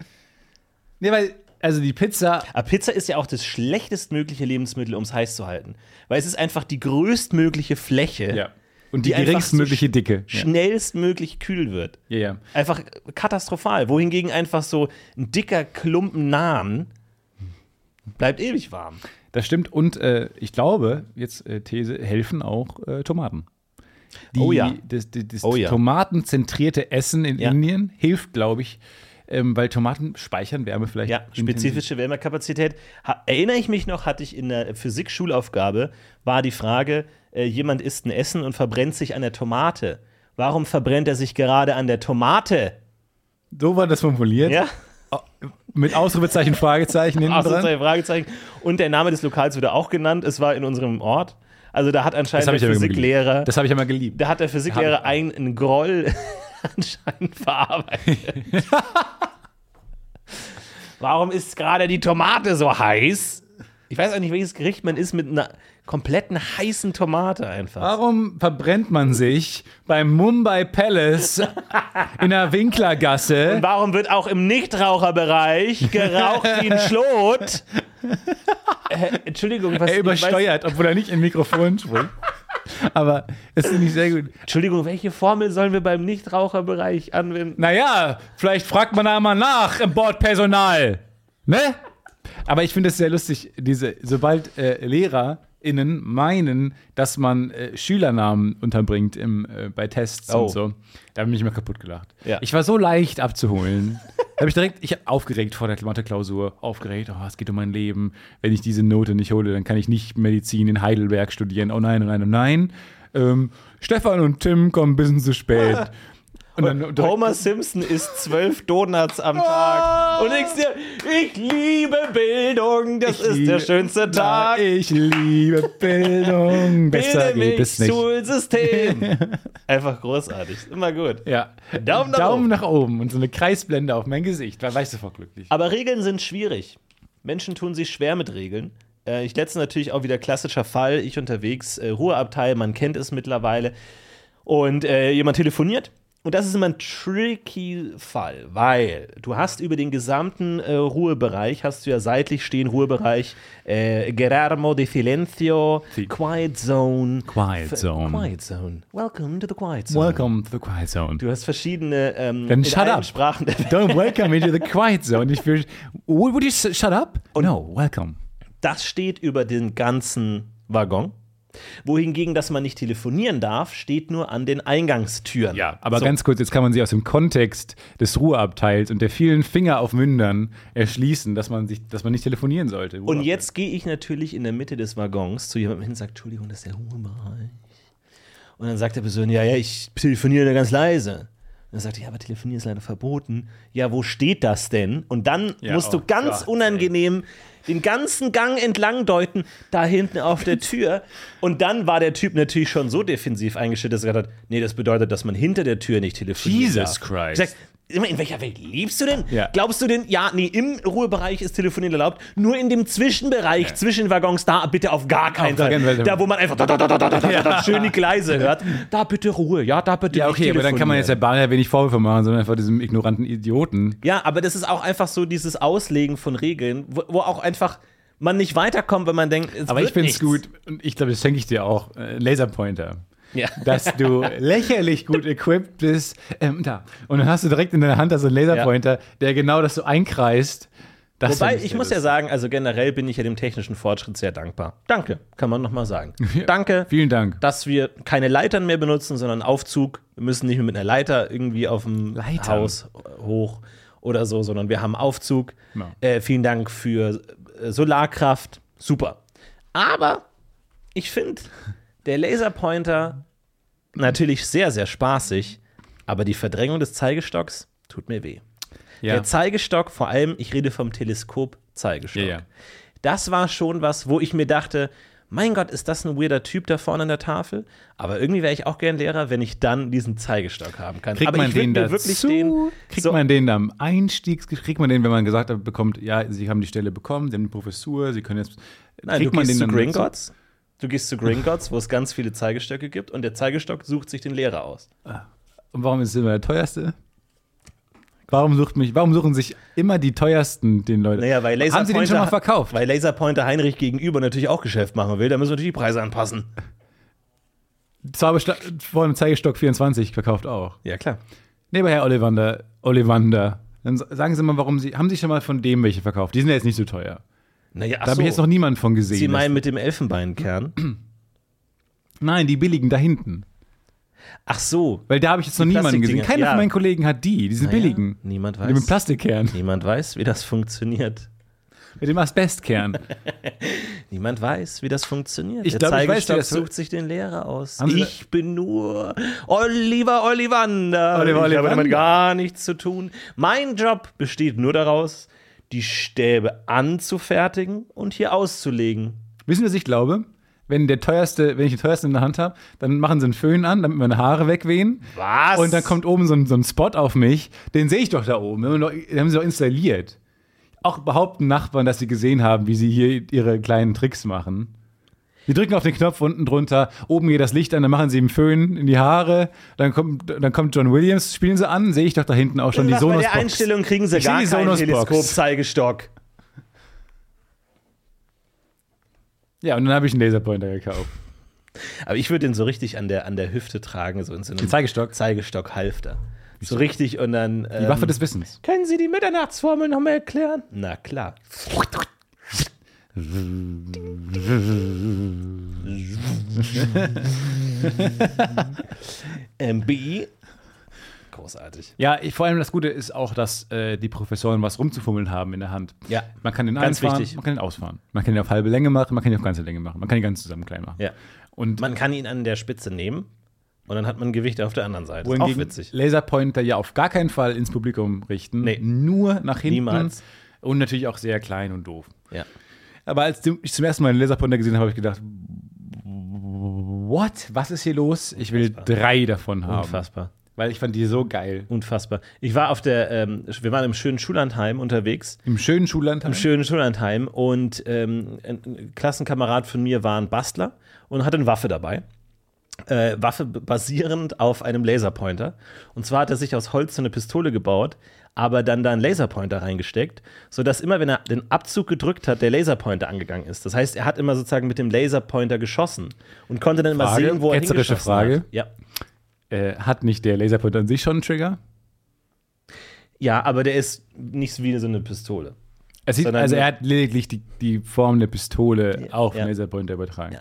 nee, weil, also die Pizza, Aber Pizza ist ja auch das schlechtestmögliche Lebensmittel, um es heiß zu halten. Weil es ist einfach die größtmögliche Fläche, und die, Die geringstmögliche Dicke. Ja. schnellstmöglich kühl wird. ja, ja. Einfach katastrophal. Wohingegen einfach so ein dicker Klumpen Nahen bleibt ewig warm. Das stimmt. Und äh, ich glaube, jetzt äh, These, helfen auch äh, Tomaten. Die, Oh ja. Das, das, das Oh ja. tomatenzentrierte Essen in Ja. Indien hilft, glaube ich, ähm, weil Tomaten speichern Wärme vielleicht. Ja, spezifische Wärmekapazität. Ha erinnere ich mich noch, hatte ich in der Physik-Schulaufgabe, war die Frage, äh, jemand isst ein Essen und verbrennt sich an der Tomate. Warum verbrennt er sich gerade an der Tomate? So war das formuliert. Ja, Mit Ausrufezeichen, Fragezeichen hinten. Ausrufezeichen, Fragezeichen. Und der Name des Lokals wurde auch genannt. Es war in unserem Ort. Also da hat anscheinend der. Physiklehrer, Das habe ich immer geliebt. da hat der Physiklehrer einen, einen Groll (laughs) anscheinend verarbeitet. (laughs) Warum ist gerade die Tomate so heiß? Ich weiß auch nicht, welches Gericht man isst mit einer kompletten heißen Tomate einfach. Warum verbrennt man sich beim Mumbai Palace in der Winklergasse? Und warum wird auch im Nichtraucherbereich geraucht wie ein Schlot? (laughs) Äh, Entschuldigung, was Er übersteuert, obwohl er nicht in Mikrofon spricht. Aber es finde ich sehr gut. Entschuldigung, welche Formel sollen wir beim Nichtraucherbereich anwenden? Naja, vielleicht fragt man da mal nach im Bordpersonal. Ne? Aber ich finde es sehr lustig, diese, sobald äh, LehrerInnen meinen, dass man äh, Schülernamen unterbringt im, äh, bei Tests Oh. und so, da habe ich mich immer kaputt gelacht. Ja. Ich war so leicht abzuholen. (laughs) Habe ich direkt, ich aufgeregt vor der Mathe-Klausur, aufgeregt, oh, es geht um mein Leben. Wenn ich diese Note nicht hole, dann kann ich nicht Medizin in Heidelberg studieren. Oh nein, oh nein, oh nein. Ähm, Stefan und Tim kommen ein bisschen zu spät. (laughs) Dann Homer Simpson isst zwölf Donuts am Tag. Und ich ich liebe Bildung, das Ich ist liebe- der schönste Tag. Ja, ich liebe Bildung. (laughs) Besser Bilde geht es nicht. Schulsystem. (laughs) Einfach großartig. Immer gut. Ja. Daumen nach Daumen oben. nach oben und so eine Kreisblende auf mein Gesicht. Da war ich sofort glücklich. Aber Regeln sind schwierig. Menschen tun sich schwer mit Regeln. Äh, ich letztens natürlich auch wieder klassischer Fall. Ich unterwegs, äh, Ruheabteil, man kennt es mittlerweile. Und äh, jemand telefoniert. Und das ist immer ein tricky Fall, weil du hast über den gesamten äh, Ruhebereich, hast du ja seitlich stehen, Ruhebereich, äh, Gerarmo de Silencio, Si. Quiet Zone. Quiet Zone. Quiet Zone. Welcome to the Quiet Zone. Welcome to the Quiet Zone. Du hast verschiedene ähm, Dann shut up. Sprachen. (laughs) Don't welcome me to the Quiet Zone. Ich will, would you shut up? no, welcome. Das steht über den ganzen Waggon. Wohingegen, dass man nicht telefonieren darf, steht nur an den Eingangstüren. Ja, aber so. ganz kurz, jetzt kann man sich aus dem Kontext des Ruheabteils und der vielen Finger auf Mündern erschließen, dass man, sich, dass man nicht telefonieren sollte. Und jetzt gehe ich natürlich in der Mitte des Waggons zu jemandem hin und sage, Entschuldigung, das ist der Ruhebereich. Und dann sagt der Person, ja, ja, ich telefoniere ganz leise. Und dann sagt er, ja, aber telefonieren ist leider verboten. Ja, wo steht das denn? Und dann Ja, musst du oh ganz Gott, unangenehm den ganzen Gang entlang deuten, da hinten auf der Tür. Und dann war der Typ natürlich schon so defensiv eingestellt, dass er gesagt hat, nee, das bedeutet, dass man hinter der Tür nicht telefonieren Jesus darf. Christ. Immer, in welcher Welt lebst du denn? Ja. Glaubst du denn, ja, nee, im Ruhebereich ist Telefonieren erlaubt, nur in dem Zwischenbereich ja. zwischen Waggons, da bitte auf gar keinen Fall. Fall. Da, wo man einfach da, da, da, da, da, da, da, schön die Gleise hört, da bitte Ruhe, ja, da bitte Ja, okay, aber dann kann man jetzt der Bahn ja wenig Vorwürfe machen, sondern einfach diesem ignoranten Idioten. Ja, aber das ist auch einfach so dieses Auslegen von Regeln, wo, wo auch einfach man nicht weiterkommt, wenn man denkt, es Aber ich finde es gut und ich glaube, das schenke ich dir auch, äh, Laserpointer. Ja. (laughs) dass du lächerlich gut equipped bist. Ähm, da. Und dann hast du direkt in deiner Hand da so einen Laserpointer, der genau das so einkreist. Das Wobei, ich muss ja sagen, also generell bin ich ja dem technischen Fortschritt sehr dankbar. Danke, kann man nochmal sagen. Danke, Vielen Dank. dass wir keine Leitern mehr benutzen, sondern Aufzug. Wir müssen nicht mehr mit einer Leiter irgendwie auf dem Leitern? Haus hoch oder so, sondern wir haben Aufzug. Ja. Äh, vielen Dank für äh, Solarkraft. Super. Aber ich finde, der Laserpointer natürlich sehr, sehr spaßig, aber die Verdrängung des Zeigestocks tut mir weh. Ja. Der Zeigestock, vor allem, ich rede vom Teleskop-Zeigestock. Ja, ja. Das war schon was, wo ich mir dachte, mein Gott, ist das ein weirder Typ da vorne an der Tafel? Aber irgendwie wäre ich auch gern Lehrer, wenn ich dann diesen Zeigestock haben kann. Kriegt Aber man den dazu? den kriegt so- man den am Einstieg? Kriegt man den, wenn man gesagt hat, bekommt, ja, Sie haben die Stelle bekommen, Sie haben die Professur, Sie können jetzt. Nein, kriegt du man gehst zu dann dazu? Du gehst zu Gringotts, wo es ganz viele Zeigestöcke gibt und der Zeigestock sucht sich den Lehrer aus. Und warum ist es immer der teuerste? Warum, sucht mich, warum suchen sich immer die teuersten den Leute? Naja, weil Laserpointer, Haben Sie den schon mal verkauft? Weil Laserpointer Heinrich gegenüber natürlich auch Geschäft machen will, da müssen wir natürlich die Preise anpassen. Zauberstab vorne Zeigestock 24 verkauft auch. Ja, klar. Nee, aber Herr Ollivander, Ollivander, dann sagen Sie mal, warum Sie, haben Sie schon mal von dem welche verkauft? Die sind ja jetzt nicht so teuer. Naja, Da habe ich jetzt noch niemand von gesehen. Sie meinen mit dem Elfenbeinkern? (clears throat) Nein, die billigen da hinten. Ach so. Weil da habe ich jetzt noch niemanden gesehen. Keiner ja. von meinen Kollegen hat die, diese Naja, billigen. Niemand Die mit weiß. Plastikkern, Niemand weiß, wie das funktioniert. (laughs) mit dem Asbestkern. (laughs) Niemand weiß, wie das funktioniert. Ich Der glaub, ich weiß, Zeigestock sucht sich den Lehrer aus. Haben ich bin nur Oliver Ollivander. Oliver ich habe Ollivander. damit gar nichts zu tun. Mein Job besteht nur daraus, die Stäbe anzufertigen und hier auszulegen. Wissen Sie, was ich glaube? Wenn, der teuerste, wenn ich den teuersten in der Hand habe, dann machen sie einen Föhn an, damit meine Haare wegwehen. Was? Und dann kommt oben so ein, so ein Spot auf mich. Den sehe ich doch da oben. Den haben, sie doch installiert. Auch behaupten Nachbarn, dass sie gesehen haben, wie sie hier ihre kleinen Tricks machen. Die drücken auf den Knopf unten drunter, oben geht das Licht an, dann machen sie ihm Föhn in die Haare, dann kommt, dann kommt John Williams, spielen sie an, sehe ich doch da hinten auch schon die Nach bei der. Einstellung kriegen sie Ich gar keinen. Teleskop-Zeigestock. Ja, und dann habe ich einen Laserpointer gekauft. Aber ich würde den so richtig an der, an der Hüfte tragen, so in so einem Zeigestock? Zeigestock-Halfter. So richtig und dann. Die Waffe des Wissens. Können Sie die Mitternachtsformel noch mal erklären? Na klar. MB. Großartig. Ja, ich, vor allem das Gute ist auch, dass äh, die Professoren was rumzufummeln haben in der Hand. Ja. Man kann den Ganz einfahren, wichtig. man kann den ausfahren. Man kann ihn auf halbe Länge machen, man kann ihn auf ganze Länge machen. Man kann ihn ganz zusammen klein machen. Ja. Und Man kann ihn an der Spitze nehmen und dann hat man Gewicht auf der anderen Seite. Ist auch wohingegen witzig. Laserpointer ja auf gar keinen Fall ins Publikum richten. Nee. Nur nach hinten. Niemals. Und natürlich auch sehr klein und doof. Ja. Aber als ich zum ersten Mal einen Laserpointer gesehen habe, habe ich gedacht, what? Was ist hier los? Ich will drei davon haben. Unfassbar. Weil ich fand die so geil. Unfassbar. Ich war auf der, ähm, wir waren im schönen Schullandheim unterwegs. Im schönen Schulland. Im schönen Schullandheim und ähm, ein, Klassenkamerad von mir war ein Bastler und hatte eine Waffe dabei. Äh, Waffe basierend auf einem Laserpointer. Und zwar hat er sich aus Holz so eine Pistole gebaut, aber dann da einen Laserpointer reingesteckt, sodass immer, wenn er den Abzug gedrückt hat, der Laserpointer angegangen ist. Das heißt, er hat immer sozusagen mit dem Laserpointer geschossen und konnte dann immer Frage, sehen, wo er hingeschossen Frage. Hat. Ja. Äh, hat nicht der Laserpointer an sich schon einen Trigger? ja, aber der ist nicht wie so eine Pistole. Er sieht, also er hat lediglich die, die Form der Pistole Ja, auf den ja. Laserpointer übertragen. Ja,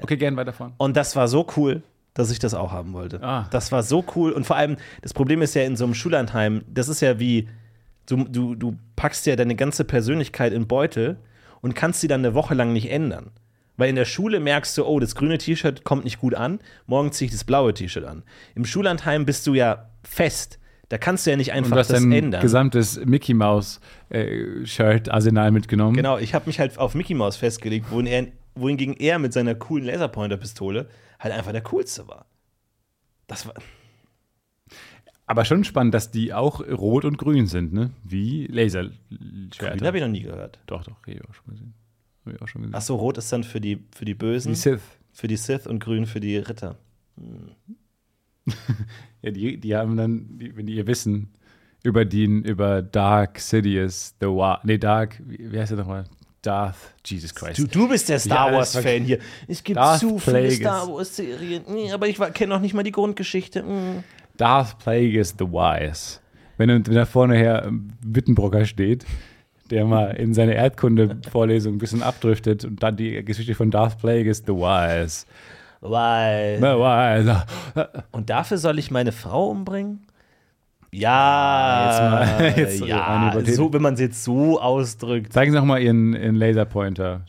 Okay, gern weiterfahren. Und das war so cool, dass ich das auch haben wollte. Ah. Das war so cool. Und vor allem, das Problem ist ja in so einem Schullandheim, das ist ja wie, du, du, du packst ja deine ganze Persönlichkeit in Beutel und kannst sie dann eine Woche lang nicht ändern. Weil in der Schule merkst du, oh, das grüne T-Shirt kommt nicht gut an, morgen ziehe ich das blaue T-Shirt an. Im Schullandheim bist du ja fest. Da kannst du ja nicht Und einfach du hast das dein ändern. gesamtes Mickey Mouse äh, Shirt-Arsenal mitgenommen. Genau, ich habe mich halt auf Mickey Mouse festgelegt, wohin er, wohingegen er mit seiner coolen Laserpointer-Pistole halt einfach der coolste war. Das war. Aber schon spannend, dass die auch rot und grün sind, ne? Wie Den Laserschwerter. habe ich noch nie gehört. Doch, doch, hab ich auch schon gesehen. Hab ich auch schon gesehen. Achso, rot ist dann für die, für die Bösen, Die Sith. für die Sith und grün für die Ritter. (laughs) Ja, die, die haben dann, die, wenn die ihr Wissen über den, über Dark Sidious, The War, nee, Dark, wie, wie heißt der nochmal? Darth, Jesus Christ. Du, du bist der Star Ja, Wars-Fan hier. Es gibt Darth zu viele Plagueis. Star Wars-Serien, aber ich kenne noch nicht mal die Grundgeschichte. Mm. Darth Plagueis the Wise. Wenn, wenn da vorne her ähm, Wittenbrocker steht, der mal in seine Erdkunde-Vorlesung ein bisschen abdriftet und dann die Geschichte von Darth Plagueis the Wise. Weil. The Wise. Und dafür soll ich meine Frau umbringen? Ja, Jetzt mal- (laughs) jetzt ja, so, wenn man es jetzt so ausdrückt. Zeigen Sie nochmal Ihren, Ihren Laserpointer.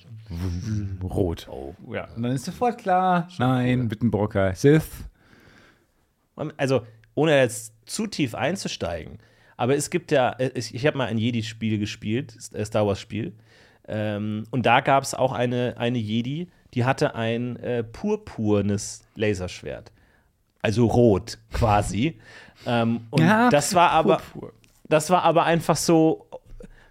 Rot. Oh. Ja, und dann ist sofort klar, nein, Wittenbrocker, Sith. Also, ohne jetzt zu tief einzusteigen, aber es gibt ja, ich, ich habe mal ein Jedi-Spiel gespielt, äh, Star Wars-Spiel, ähm, und da gab es auch eine, eine Jedi, die hatte ein äh, purpurnes Laserschwert. Also rot quasi. Ähm, und Ja, das war aber purpur. das war aber einfach so.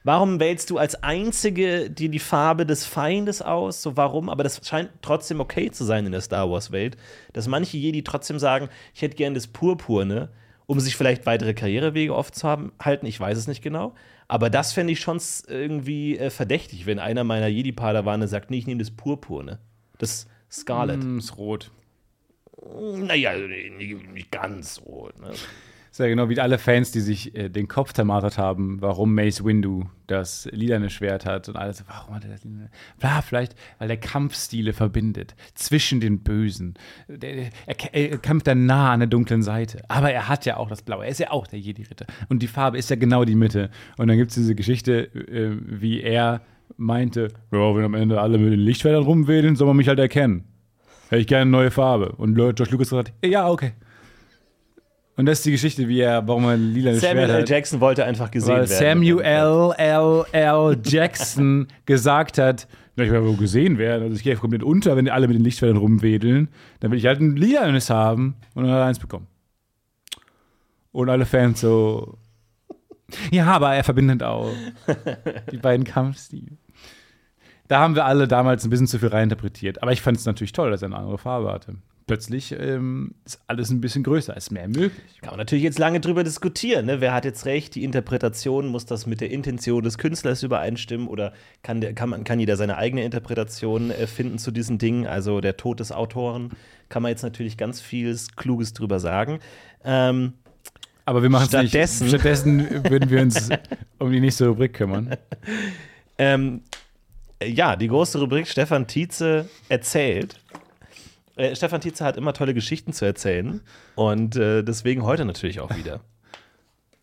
Warum wählst du als einzige dir die Farbe des Feindes aus? So warum? Aber das scheint trotzdem okay zu sein in der Star Wars Welt, dass manche Jedi trotzdem sagen, ich hätte gern das Purpurne, um sich vielleicht weitere Karrierewege offen zu haben, halten. Ich weiß es nicht genau. Aber das fände ich schon irgendwie äh, verdächtig, wenn einer meiner Jedi-Padawane sagt, nee, ich nehme das Purpurne. Das Scarlet. Hm, ist rot. Naja, nicht, ganz so. Ne? Ist ja genau wie alle Fans, die sich äh, den Kopf zermartert haben, warum Mace Windu das lilane Schwert hat und alles. Warum hat er das lilane? Bla, vielleicht, weil der Kampfstile verbindet zwischen den Bösen. Der, er, er kämpft dann nah an der dunklen Seite. Aber er hat ja auch das Blaue. Er ist ja auch der Jedi-Ritter. Und die Farbe ist ja genau die Mitte. Und dann gibt es diese Geschichte, äh, wie er meinte: Ja, wenn am Ende alle mit den Lichtschwertern rumwedeln, soll man mich halt erkennen. Hätte ich gerne eine neue Farbe. Und George Lucas hat gesagt: Ja, okay. Und das ist die Geschichte, wie er, warum er lila Samuel Schwert L. hat. Jackson wollte einfach gesehen Weil werden. Samuel L. L. Jackson (laughs) gesagt hat, ich will wohl gesehen werden. Also ich gehe komplett unter, wenn die alle mit den Lichtschwertern rumwedeln. Dann will ich halt ein lilanes haben und dann hat er eins bekommen. Und alle Fans so. (laughs) Ja, aber er verbindet auch (laughs) die beiden Kampfstile. Da haben wir alle damals ein bisschen zu viel reininterpretiert. Aber ich fand es natürlich toll, dass er eine andere Farbe hatte. Plötzlich ähm, ist alles ein bisschen größer, ist mehr möglich. Kann man natürlich jetzt lange drüber diskutieren. Ne? Wer hat jetzt recht? Die Interpretation muss das mit der Intention des Künstlers übereinstimmen oder kann, der, kann, man, kann jeder seine eigene Interpretation äh, finden zu diesen Dingen? Also der Tod des Autoren kann man jetzt natürlich ganz vieles Kluges drüber sagen. Ähm, Aber wir machen es nicht. Stattdessen- würden wir uns (laughs) um die nächste Rubrik kümmern. ähm, äh, ja, die große Rubrik Stefan Tietze erzählt. Äh, Stefan Tietze hat immer tolle Geschichten zu erzählen und äh, deswegen heute natürlich auch wieder.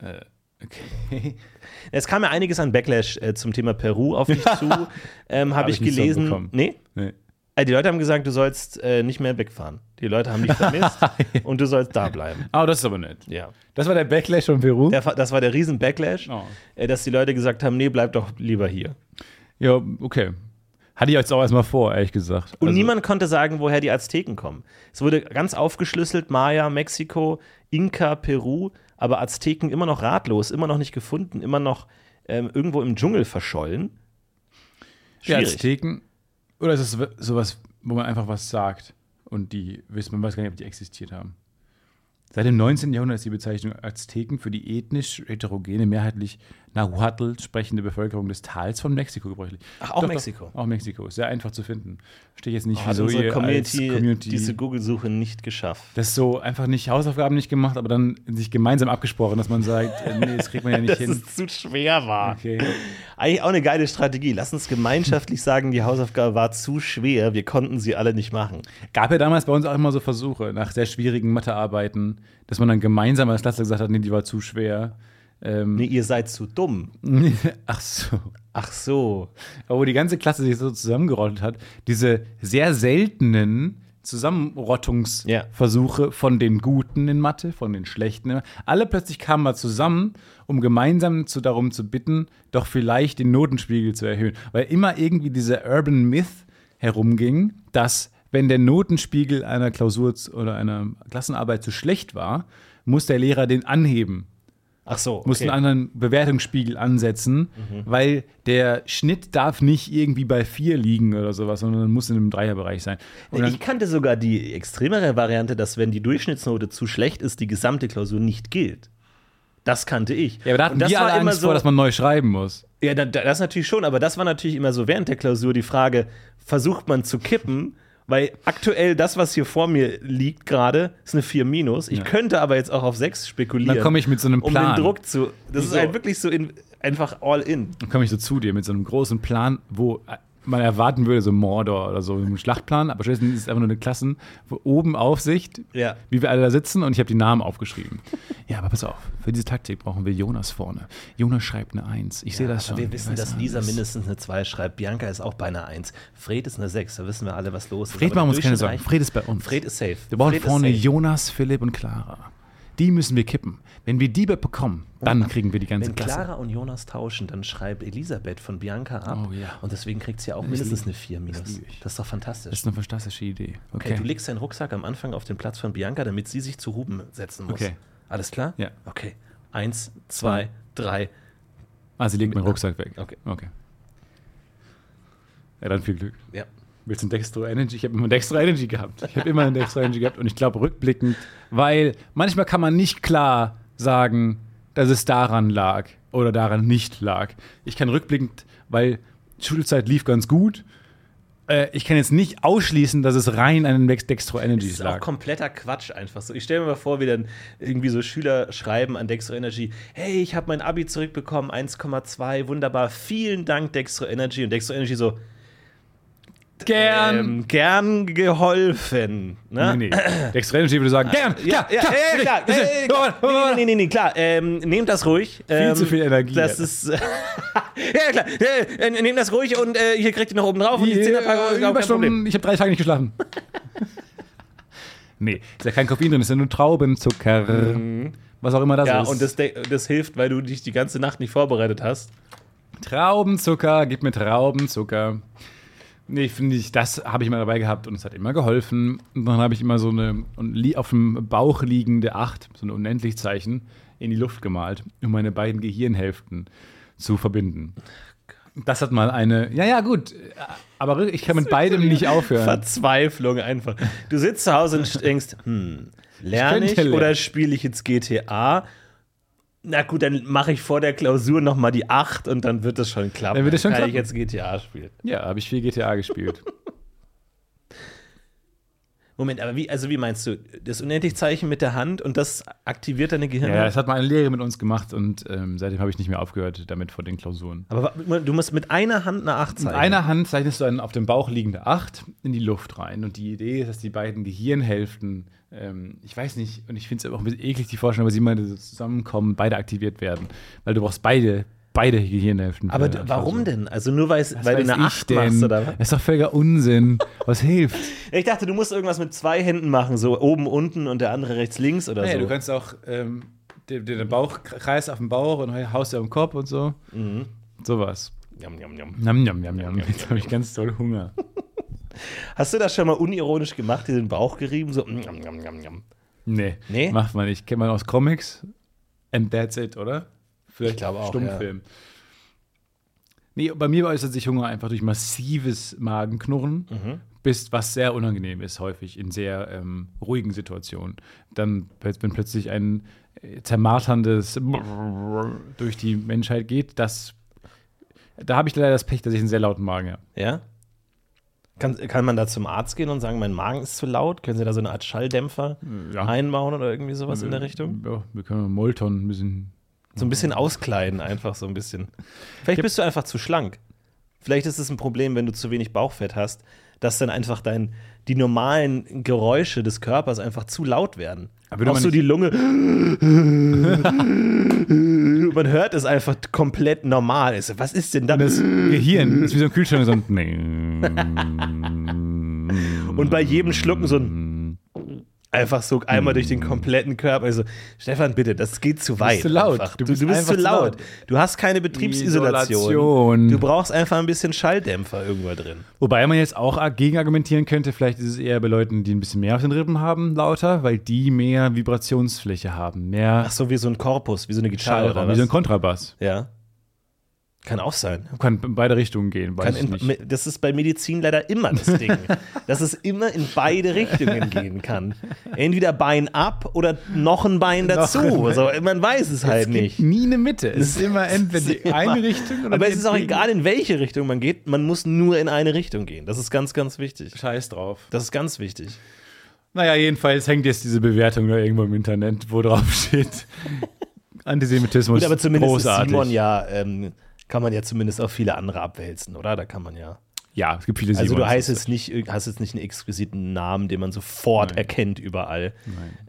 (laughs) Okay. (laughs) Es kam ja einiges an Backlash äh, zum Thema Peru auf mich zu. (laughs) Ähm, Habe Hab ich, ich so gelesen. bekommen. nee? Nee. Äh, die Leute haben gesagt, du sollst äh, nicht mehr wegfahren. Die Leute haben dich vermisst und du sollst da bleiben. Oh, das ist aber nett. Ja. Das war der Backlash von Peru. Der, das war der riesen Backlash, Oh. äh, dass die Leute gesagt haben, nee, bleib doch lieber hier. Ja, okay. Hatte ich jetzt auch erstmal vor, ehrlich gesagt. Und Also, niemand konnte sagen, woher die Azteken kommen. Es wurde ganz aufgeschlüsselt, Maya, Mexiko, Inka, Peru, aber Azteken immer noch ratlos, immer noch nicht gefunden, immer noch ähm, irgendwo im Dschungel verschollen. Die Schwierig. Azteken. Oder ist es sowas, wo man einfach was sagt und die wissen, man weiß gar nicht, ob die existiert haben. Seit dem 19. Jahrhundert ist die Bezeichnung Azteken für die ethnisch heterogene, mehrheitlich Nahuatl sprechende Bevölkerung des Tals von Mexiko gebräuchlich. Ach, auch Mexiko. auch Mexiko. Sehr einfach zu finden. Ich jetzt nicht, Hat wieso unsere ihr Community, Community diese Google-Suche nicht geschafft. das so einfach nicht Hausaufgaben nicht gemacht, aber dann sich gemeinsam abgesprochen, dass man sagt, äh, nee, das kriegt man ja nicht (laughs) Dass hin. es zu schwer war. Okay. Eigentlich auch eine geile Strategie. Lass uns gemeinschaftlich sagen, die Hausaufgabe war zu schwer, wir konnten sie alle nicht machen. Gab ja damals bei uns auch immer so Versuche nach sehr schwierigen Mathearbeiten, dass man dann gemeinsam als Klasse gesagt hat, nee, die war zu schwer. Ähm, Nee, ihr seid zu dumm. (laughs) Ach so. Ach so. Aber wo die ganze Klasse sich so zusammengerottet hat, diese sehr seltenen Zusammenrottungsversuche von den Guten in Mathe, von den Schlechten. Alle plötzlich kamen mal zusammen, um gemeinsam zu, darum zu bitten, doch vielleicht den Notenspiegel zu erhöhen. Weil immer irgendwie dieser Urban Myth herumging, dass wenn der Notenspiegel einer Klausur oder einer Klassenarbeit zu schlecht war, muss der Lehrer den anheben Ach so. muss einen Okay. anderen Bewertungsspiegel ansetzen, weil der Schnitt darf nicht irgendwie bei vier liegen oder sowas, sondern muss in einem Dreierbereich sein. Und Ich kannte sogar die extremere Variante, dass wenn die Durchschnittsnote zu schlecht ist, die gesamte Klausur nicht gilt. Das kannte ich. ja, aber da hatten wir alle war immer Angst vor, dass man neu schreiben muss. Ja, da- da- das natürlich schon, aber das war natürlich immer so während der Klausur die Frage, versucht man zu kippen? Weil aktuell das, was hier vor mir liegt gerade, ist eine 4 minus. Ich Ja. könnte aber jetzt auch auf 6 spekulieren. Dann komme ich mit so einem um Plan. den Druck zu. Das ist Wieso? halt wirklich so in, einfach all in. Dann komme ich so zu dir mit so einem großen Plan, wo man erwarten würde, so Mordor oder so, ein Schlachtplan, aber stattdessen ist es einfach nur eine Klassen, wo oben Aufsicht, Ja. wie wir alle da sitzen und ich habe die Namen aufgeschrieben. ja, aber pass auf, für diese Taktik brauchen wir Jonas vorne. Jonas schreibt eine Eins. Ich sehe das schon. Wir wissen, dass alles. Lisa mindestens eine 2 schreibt. Bianca ist auch bei einer 1. Fred ist eine 6. Da wissen wir alle, was los ist. Fred machen uns keine Sorgen. Fred ist bei uns. Fred ist safe. Wir brauchen Fred vorne. Jonas, Philipp und Clara. Die müssen wir kippen. Wenn wir die bekommen, dann kriegen wir die ganze Wenn Klasse. Clara und Jonas tauschen, dann schreibt Elisabeth von Bianca ab. Oh ja. Und deswegen kriegt sie auch mindestens eine 4 minus. ich. Das ist doch fantastisch. Das ist eine fantastische Idee. okay, Okay. du legst deinen Rucksack am Anfang auf den Platz von Bianca, damit sie sich zu Ruben setzen muss. Okay. Alles klar? Ja. Okay. Eins, zwei, drei. Ah, sie legt meinen Rucksack weg. Okay. Okay. Ja, dann viel Glück. Ja. Willst du ein Dextro Energy? Ich habe immer ein Dextro Energy gehabt. Ich habe immer ein Dextro Energy gehabt und ich glaube rückblickend, weil manchmal kann man nicht klar sagen, dass es daran lag oder daran nicht lag. Ich kann rückblickend, weil Schulzeit lief ganz gut. Äh, ich kann jetzt nicht ausschließen, dass es rein an den Dex- Dextro Das Energies ist auch lag. kompletter Quatsch einfach so. Ich stelle mir mal vor, wie dann irgendwie so Schüler schreiben an Dextro Energy: Hey, ich habe mein Abi zurückbekommen, 1,2, wunderbar, vielen Dank, Dextro Energy. Und Dextro Energy so: Gern. ähm, gern geholfen. Ne? nee, nee. Dextro Energy würde sagen, gern, Ja, ja, ja, ja, klar. Ist- Äh, klar. Nee, nee, nee, nee, nee, klar. Ähm, nehmt das ruhig. Ähm, zu viel Energie, Das ist. (laughs) ja, klar. Äh, äh, nehmt das ruhig und äh, hier kriegt ihr noch oben drauf. Und die Äh, Zehnerpackung ist auch kein Problem. Ich habe drei Tage nicht geschlafen. (laughs) nee, ist ja kein Koffein drin, ist ja nur Traubenzucker. Was auch immer das Mhm. Ja, ist. und das, das hilft, weil du dich die ganze Nacht nicht vorbereitet hast. Traubenzucker, gib mir Traubenzucker. Nee, finde ich, das habe ich mal dabei gehabt und es hat immer geholfen. Und dann habe ich immer so eine auf dem Bauch liegende Acht, so ein Unendlichzeichen, in die Luft gemalt, um meine beiden Gehirnhälften zu verbinden. Das hat mal eine. Ja, ja, gut. Aber ich kann mit beidem nicht aufhören. Verzweiflung einfach. Du sitzt zu Hause und denkst, hm, lerne ich, lernen. oder spiele ich jetzt GTA? Na gut, dann mache ich vor der Klausur noch mal die 8 und dann wird das schon klappen. Dann wird es schon Kann klappen. ich jetzt GTA spielen. Ja, habe ich viel GTA gespielt. (laughs) Moment, aber wie, also wie meinst du, das Unendlichzeichen mit der Hand und das aktiviert deine Gehirne? Ja, das hat mal eine Lehre mit uns gemacht und ähm, seitdem habe ich nicht mehr aufgehört damit vor den Klausuren. aber du musst mit einer Hand eine 8 Mit zeigen. einer Hand zeichnest du eine auf dem Bauch liegende Acht in die Luft rein. Und die Idee ist, dass die beiden Gehirnhälften, ähm, ich weiß nicht, und ich finde es auch ein bisschen eklig, die Vorstellung, aber sie mal so zusammenkommen, beide aktiviert werden. Weil du brauchst beide, beide Gehirnhälften. aber für d- eine warum denn? Also nur weil, du eine ich 8 machst oder was? Das ist doch völliger Unsinn. Was hilft? (laughs) Ich dachte, du musst irgendwas mit zwei Händen machen, so oben, unten und der andere rechts, links oder Naja, so. du kannst auch ähm, den, den Bauchkreis auf dem Bauch und haust dir am Kopf und so. Mhm. Sowas. Yum, yum, yum. Nam, nam, nam, nam. Jetzt habe ich ganz doll Hunger. (laughs) Hast du das schon mal unironisch gemacht, dir den Bauch gerieben? So, yum, yum, yum. Nee, Nee? macht man nicht. Kennt man aus Comics. And that's it, oder? Vielleicht Ich glaube auch, Stummfilm. Nee, bei mir äußert sich Hunger einfach durch massives Magenknurren, Mhm. bis was sehr unangenehm ist, häufig in sehr ähm, ruhigen Situationen. Dann, wenn plötzlich ein äh, zermarterndes (laughs) durch die Menschheit geht, das da habe ich leider das Pech, dass ich einen sehr lauten Magen habe. Ja? Kann, kann man da zum Arzt gehen und sagen, mein Magen ist zu laut? Können Sie da so eine Art Schalldämpfer Ja. einbauen oder irgendwie sowas in der Richtung? Ja, wir können Molton ein bisschen. So ein bisschen auskleiden, einfach so ein bisschen. Vielleicht bist du einfach zu schlank. Vielleicht ist es ein Problem, wenn du zu wenig Bauchfett hast, dass dann einfach dein, die normalen Geräusche des Körpers einfach zu laut werden. Aber Auch so die Lunge. (laughs) man hört es einfach komplett normal. Ist. Was ist denn da? Das Gehirn ist wie so ein Kühlschrank, so ein. Und bei jedem Schlucken so ein (laughs) einfach so einmal durch den kompletten Körper. Also, Stefan, bitte, das geht zu weit. zu laut. Einfach. Du Du, bist du bist zu laut. laut. Du hast keine Betriebsisolation. Isolation. Du brauchst einfach ein bisschen Schalldämpfer irgendwo drin. Wobei man jetzt auch gegen argumentieren könnte, vielleicht ist es eher bei Leuten, die ein bisschen mehr auf den Rippen haben, lauter, weil die mehr Vibrationsfläche haben, mehr Ach so, wie so ein Korpus, wie so eine Gitarre Schallraum, wie so ein? Kontrabass. Ja. Kann auch sein. Kann in beide Richtungen gehen, weiß Kann ich in, nicht. das ist bei Medizin leider immer das Ding, (laughs) dass es immer in beide Richtungen gehen kann. Entweder Bein ab oder noch ein Bein dazu. ein- so, man weiß es halt es gibt nicht. nie eine Mitte. Es ist immer entweder die (laughs) immer- eine Richtung oder Aber es ist auch egal, in welche Richtung man geht. Man muss nur in eine Richtung gehen. Das ist ganz, ganz wichtig. Scheiß drauf. Das ist ganz wichtig. Naja, jedenfalls hängt jetzt diese Bewertung da irgendwo im Internet, wo drauf (laughs) steht. Antisemitismus. Gut, aber zumindest großartig. ist Simon ja, ähm, kann man ja zumindest auf viele andere abwälzen, oder? Da kann man ja. Ja, es gibt viele Also du Simons. heißt jetzt nicht, hast jetzt nicht einen exquisiten Namen, den man sofort Nein. erkennt überall.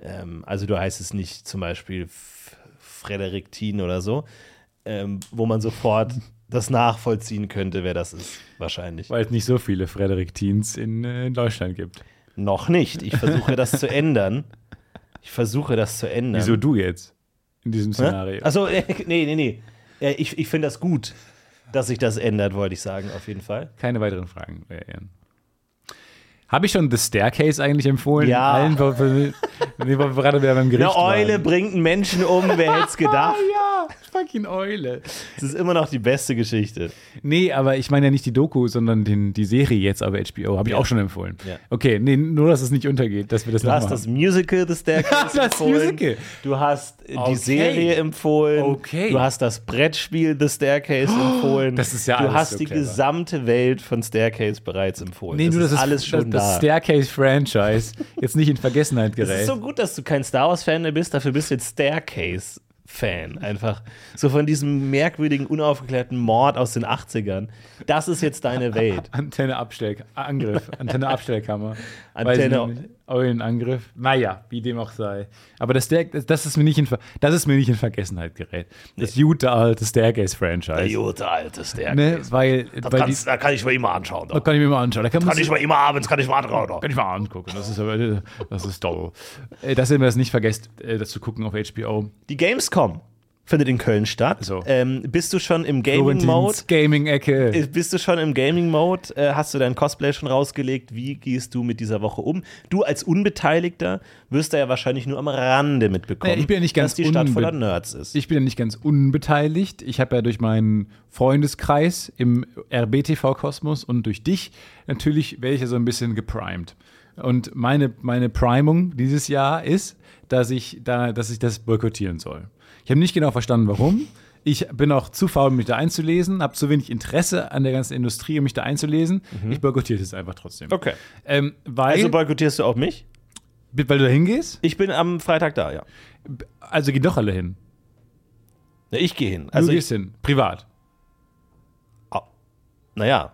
Ähm, also du heißt es nicht zum Beispiel Frederik Thien oder so, ähm, wo man sofort (laughs) das nachvollziehen könnte, wer das ist. Wahrscheinlich. Weil es nicht so viele Frederik Teens in, äh, in Deutschland gibt. Noch nicht. Ich versuche das zu ändern. Ich versuche das zu ändern. Wieso du jetzt? In diesem Szenario. Achso, äh, (laughs) nee, nee, nee. Äh, Ich, ich finde das gut, dass sich das ändert, wollte ich sagen, auf jeden Fall. Keine weiteren Fragen Ian. Habe ich schon The Staircase eigentlich empfohlen? Ja. Allen, wir gerade wieder beim Gericht Eine Eule waren. bringt einen Menschen um, wer hätte es gedacht? ja, fucking Eule. Das ist immer noch die beste Geschichte. Nee, aber ich meine ja nicht die Doku, sondern den, die Serie jetzt auf HBO. Habe ich Ja. auch schon empfohlen. Ja. Okay, nee, nur, dass es nicht untergeht, dass wir das Du hast machen. das Musical The Staircase (laughs) Das empfohlen. Musical. Du hast äh, die Okay. Serie empfohlen. Okay. Du hast das Brettspiel The Staircase (gasps) empfohlen. das ist ja Du alles hast so die clever. gesamte Welt von Staircase bereits empfohlen. Nee, das nur ist das alles schon das, da. das Staircase-Franchise jetzt nicht in Vergessenheit (laughs) Es gerät. ist so gut, dass du kein Star Wars-Fan mehr bist, dafür bist du jetzt Staircase-Fan. Einfach so von diesem merkwürdigen, unaufgeklärten Mord aus den 80ern. Das ist jetzt deine Welt. Antenne Abstell Angriff, Antenne Abstellkammer. Antenne- nicht. Eulenangriff. Naja, wie dem auch sei. Aber das, das, ist mir nicht in, das ist mir nicht in Vergessenheit gerät. Das gute alte Staircase-Franchise. gute alte Staircase. Ne, weil, weil die, da kann ich mir immer anschauen. da kann ich mir mal anschauen. Da kann, Kann ich mir immer abends, kann ich mal anschauen. kann ich mal angucken. Das ist, aber, das ist toll. Äh, Dass ihr mir das nicht vergesst, äh, das zu gucken auf HBO. Die Gamescom findet in Köln statt. So. Ähm, bist du schon im Gaming-Mode? Gaming-Ecke. Äh, Bist du schon im Gaming-Mode? Äh, hast du dein Cosplay schon rausgelegt? Wie gehst du mit dieser Woche um? Du als Unbeteiligter wirst da ja wahrscheinlich nur am Rande mitbekommen, Nee, ich bin ja nicht ganz dass die Stadt voller Nerds ist. Ich bin ja nicht ganz unbeteiligt. Ich habe ja durch meinen Freundeskreis im RBTV-Kosmos und durch dich natürlich werde ich ja so ein bisschen geprimed. Und meine, meine Primung dieses Jahr ist, dass ich, da, dass ich das boykottieren soll. Ich habe nicht genau verstanden, warum. Ich bin auch zu faul, mich da einzulesen, habe zu wenig Interesse an der ganzen Industrie, um mich da einzulesen. Ich boykottiere es einfach trotzdem. Mhm. Okay. Ähm, weil, Also boykottierst du auch mich? weil du da hingehst? Ich bin am Freitag da, ja. Also gehen doch alle hin. Na, Ich gehe hin. Also du gehst hin. Privat. naja,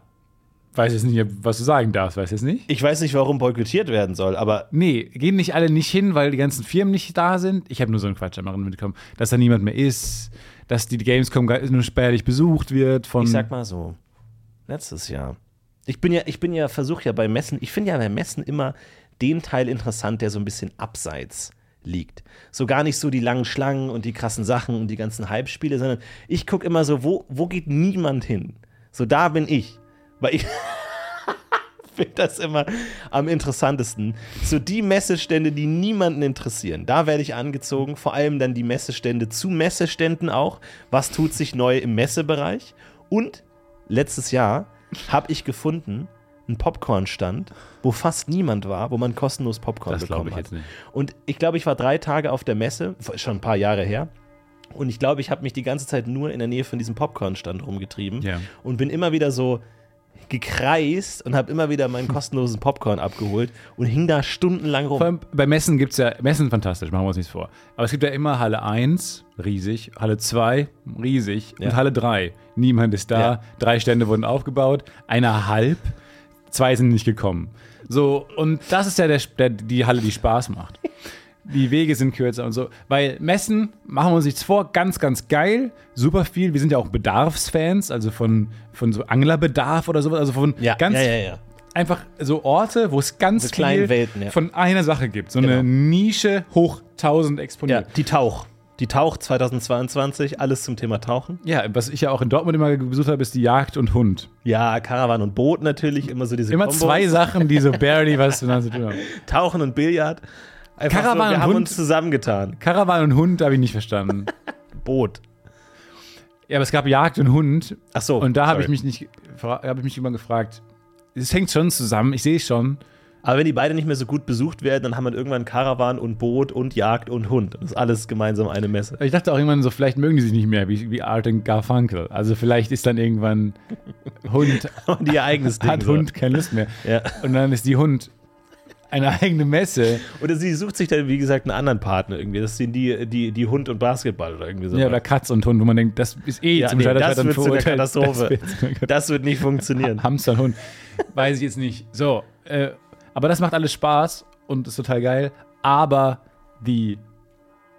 Weiß jetzt nicht, was du sagen darfst, weiß jetzt nicht. ich weiß nicht, warum boykottiert werden soll, aber Nee, gehen nicht alle nicht hin, weil die ganzen Firmen nicht da sind. Ich habe nur so einen Quatsch am Rande mitbekommen, dass da niemand mehr ist, dass die Gamescom nur spärlich besucht wird von. ich sag mal so, letztes Jahr. Ich bin ja, ich bin ja, versuche ja bei Messen, ich finde ja bei Messen immer den Teil interessant, der so ein bisschen abseits liegt. So gar nicht so die langen Schlangen und die krassen Sachen und die ganzen Hype-Spiele, sondern ich gucke immer so, wo, wo geht niemand hin? So da bin ich. Weil ich (laughs) finde das immer am interessantesten. So die Messestände, die niemanden interessieren. Da werde ich angezogen. Vor allem dann die Messestände zu Messeständen auch. Was tut sich neu im Messebereich? Und letztes Jahr habe ich gefunden einen Popcorn-Stand, wo fast niemand war, wo man kostenlos Popcorn Das bekommen ich hat. jetzt nicht. Und ich glaube, ich war drei Tage auf der Messe, schon ein paar Jahre her. Und ich glaube, ich habe mich die ganze Zeit nur in der Nähe von diesem Popcorn-Stand rumgetrieben Ja. und bin immer wieder so gekreist und habe immer wieder meinen kostenlosen Popcorn abgeholt und hing da stundenlang rum. Vor allem bei Messen gibt es ja, Messen fantastisch, machen wir uns nichts vor. Aber es gibt ja immer Halle 1, riesig, Halle 2, riesig Ja. und Halle 3. Niemand ist da, Ja. drei Stände wurden aufgebaut, einer halb, zwei sind nicht gekommen. So, und das ist ja der, der, die Halle, die Spaß macht. Die Wege sind kürzer und so. Weil Messen, machen wir uns nichts vor, ganz, ganz geil, super viel. Wir sind ja auch Bedarfsfans, also von, von so Anglerbedarf oder sowas, also von ja, ganz ja, ja, ja. einfach so Orte, wo es ganz So viel Welten, ja. von einer Sache gibt. So eine Genau. Nische hoch 1000 Ja, exponiert. die Tauch. Die Tauch 2022, alles zum Thema Tauchen. Ja. was ich ja auch in Dortmund immer besucht habe, ist die Jagd und Hund. Ja, Karawan und Boot natürlich, immer so diese Immer Kombos. zwei Sachen, die so barely was miteinander zu tun haben. (laughs) Tauchen und Billard. Einfach Karawan so, wir und haben Hund. uns zusammengetan. Karawan und Hund habe ich nicht verstanden. (laughs) Boot. Ja, aber es gab Jagd und Hund. Ach so. Und da habe ich mich nicht, habe ich mich immer gefragt. Es hängt schon zusammen, ich sehe es schon. Aber wenn die beide nicht mehr so gut besucht werden, dann haben wir irgendwann Karawan und Boot und Jagd und Hund. Das ist alles gemeinsam eine Messe. Ich dachte auch irgendwann so, vielleicht mögen die sich nicht mehr, wie, wie Art und Garfunkel. Also vielleicht ist dann irgendwann Hund, (laughs) Und ihr eigenes Ding. hat so. Hund keine Lust mehr. Ja. Und dann ist die Hund eine eigene Messe. Oder sie sucht sich dann, wie gesagt, einen anderen Partner irgendwie. Das sind die, die, die Hund und Basketball oder irgendwie so. Ja, oder Katz und Hund, wo man denkt, das ist eh Ja, zum nee, Scheitern das verurteilt. Katastrophe. Das wird, Das wird nicht funktionieren. Hamster und Hund. Weiß ich jetzt nicht. So, äh, aber das macht alles Spaß und ist total geil. Aber die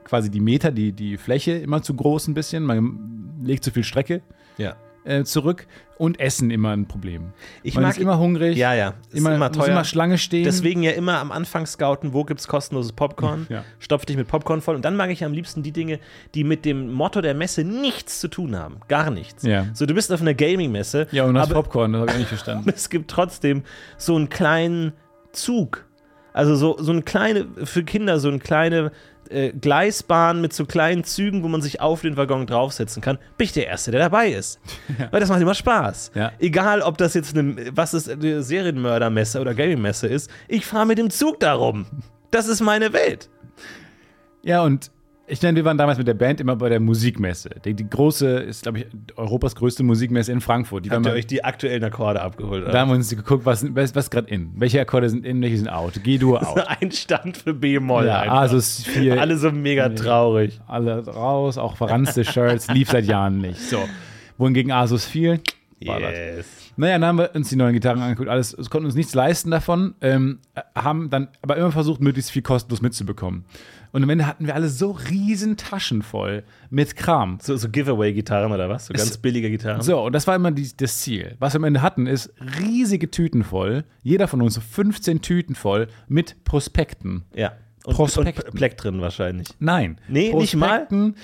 quasi die Meter, die, die Fläche immer zu groß ein bisschen. Man legt zu viel Strecke. Ja. Äh, zurück und Essen immer ein Problem. Ich Man mag- ist immer hungrig. Ja, ja. Ist Immer, immer muss teuer. immer Schlange stehen. Deswegen ja immer am Anfang scouten, wo gibt's kostenloses Popcorn. (laughs) Ja. Stopf dich mit Popcorn voll. Und dann mag ich am liebsten die Dinge, die mit dem Motto der Messe nichts zu tun haben. Gar nichts. Ja. So, du bist auf einer Gaming-Messe. ja, und aber Popcorn, das habe ich nicht verstanden. (laughs) es gibt trotzdem so einen kleinen Zug. Also so, so eine kleine, für Kinder so eine kleine äh, Gleisbahn mit so kleinen Zügen, wo man sich auf den Waggon draufsetzen kann. Bin ich der Erste, der dabei ist. (laughs) Weil das macht immer Spaß. Ja. Egal, ob das jetzt eine, was ist, eine Serienmördermesse oder Gaming-Messe ist, ich fahre mit dem Zug darum. Das ist meine Welt. Ja, und ich meine, wir waren damals mit der Band immer bei der Musikmesse. Die, die große ist, glaube ich, Europas größte Musikmesse in Frankfurt. Die Habt ihr euch die aktuellen Akkorde abgeholt? da Oder? haben wir uns geguckt, was, was, was gerade in. Welche Akkorde sind in, welche sind out. G-Dur out. (laughs) Ein Stand für B-Moll. ja. Asus 4. Alle so mega traurig. alle raus, auch verranzte Shirts, lief seit Jahren nicht. So. Wohingegen Asus 4 ballert. Yes. Naja, dann haben wir uns die neuen Gitarren angeguckt, alles, es konnten uns nichts leisten davon, ähm, haben dann aber immer versucht, möglichst viel kostenlos mitzubekommen. Und am Ende hatten wir alle so riesen Taschen voll mit Kram. So, so Giveaway-Gitarren oder was? So ganz billige Gitarren. So, und das war immer die, das Ziel. Was wir am Ende hatten, ist riesige Tüten voll, jeder von uns so 15 Tüten voll mit Prospekten. Ja. Und, Prospekten. und Pleck drin wahrscheinlich. Nein. Nee, nicht mal? Prospekten,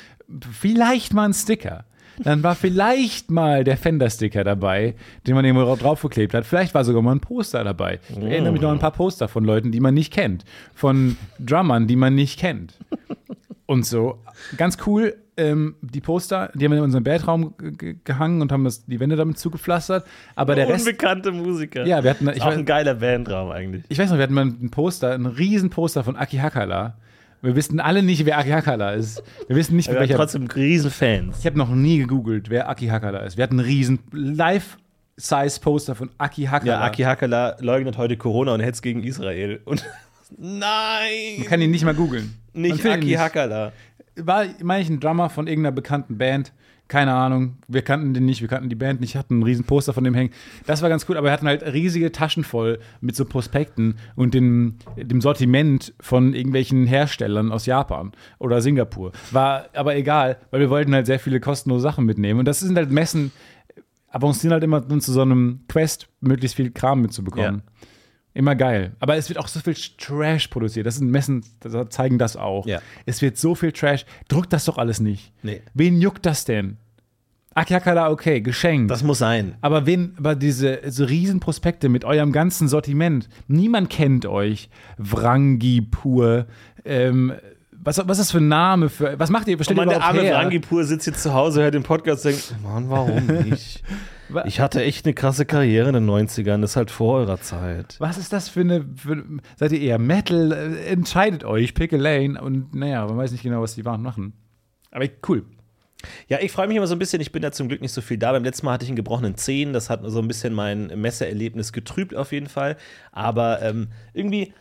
Vielleicht mal ein Sticker. Dann war vielleicht mal der Fender-Sticker dabei, den man irgendwo draufgeklebt hat. Vielleicht war sogar mal ein Poster dabei. Ich erinnere mich noch an ein paar Poster von Leuten, die man nicht kennt. Von Drummern, die man nicht kennt. Und so. Ganz cool. Ähm, die Poster, die haben wir in unserem ge- gehangen und haben das, die Wände damit zugepflastert. Aber der Rest. Unbekannte Musiker. Ja, wir hatten- ich auch weiß- ein geiler Bandraum eigentlich. Ich weiß noch, wir hatten mal ein Poster, ein riesen Poster von Aki Hakala. Wir wissen alle nicht, wer Aki Hakala ist. Wir wissen nicht, Wir welcher. trotzdem Riesenfans. Ich habe noch nie gegoogelt, wer Aki Hakala ist. Wir hatten einen riesen Life-Size-Poster von Aki Hakala. Ja, Aki Hakala leugnet heute Corona und hetzt gegen Israel. Und (laughs) Nein! Man kann ihn nicht mal googeln. Nicht Aki Hakala. War, meine ich, ein Drummer von irgendeiner bekannten Band. Keine Ahnung. Wir kannten den nicht, wir kannten die Band nicht, hatten einen riesen Poster von dem hängen. Das war ganz cool, aber wir hatten halt riesige Taschen voll mit so Prospekten und dem, dem Sortiment von irgendwelchen Herstellern aus Japan oder Singapur. War aber egal, weil wir wollten halt sehr viele kostenlose Sachen mitnehmen. Und das sind halt Messen, avancieren halt immer zu so einem Quest, möglichst viel Kram mitzubekommen. Immer geil. Aber es wird auch so viel Trash produziert. Das sind Messen, das zeigen das auch. Ja. Es wird so viel Trash. Druckt das doch alles nicht. Nee. Wen juckt das denn? Akiakala, okay, geschenkt. Das muss sein. aber wen, aber diese so Riesenprospekte mit eurem ganzen Sortiment, niemand kennt euch. Wrangi pur. Ähm, was, was ist das für ein Name? Für, was macht ihr? Was Und man, der arme her? Frangipur sitzt jetzt zu Hause, hört den Podcast und denkt, Mann, warum (laughs) nicht? Ich hatte echt eine krasse Karriere in den 90ern, das ist halt vor eurer Zeit. Was ist das für eine. Für, seid ihr eher Metal? Äh, Entscheidet euch, pick a lane. Und naja, man weiß nicht genau, was die waren machen. Aber cool. Ja, ich freue mich immer so ein bisschen, ich bin da zum Glück nicht so viel da. Beim letzten Mal hatte ich einen gebrochenen Zehen, das hat so ein bisschen mein Messeerlebnis getrübt auf jeden Fall. Aber ähm, irgendwie,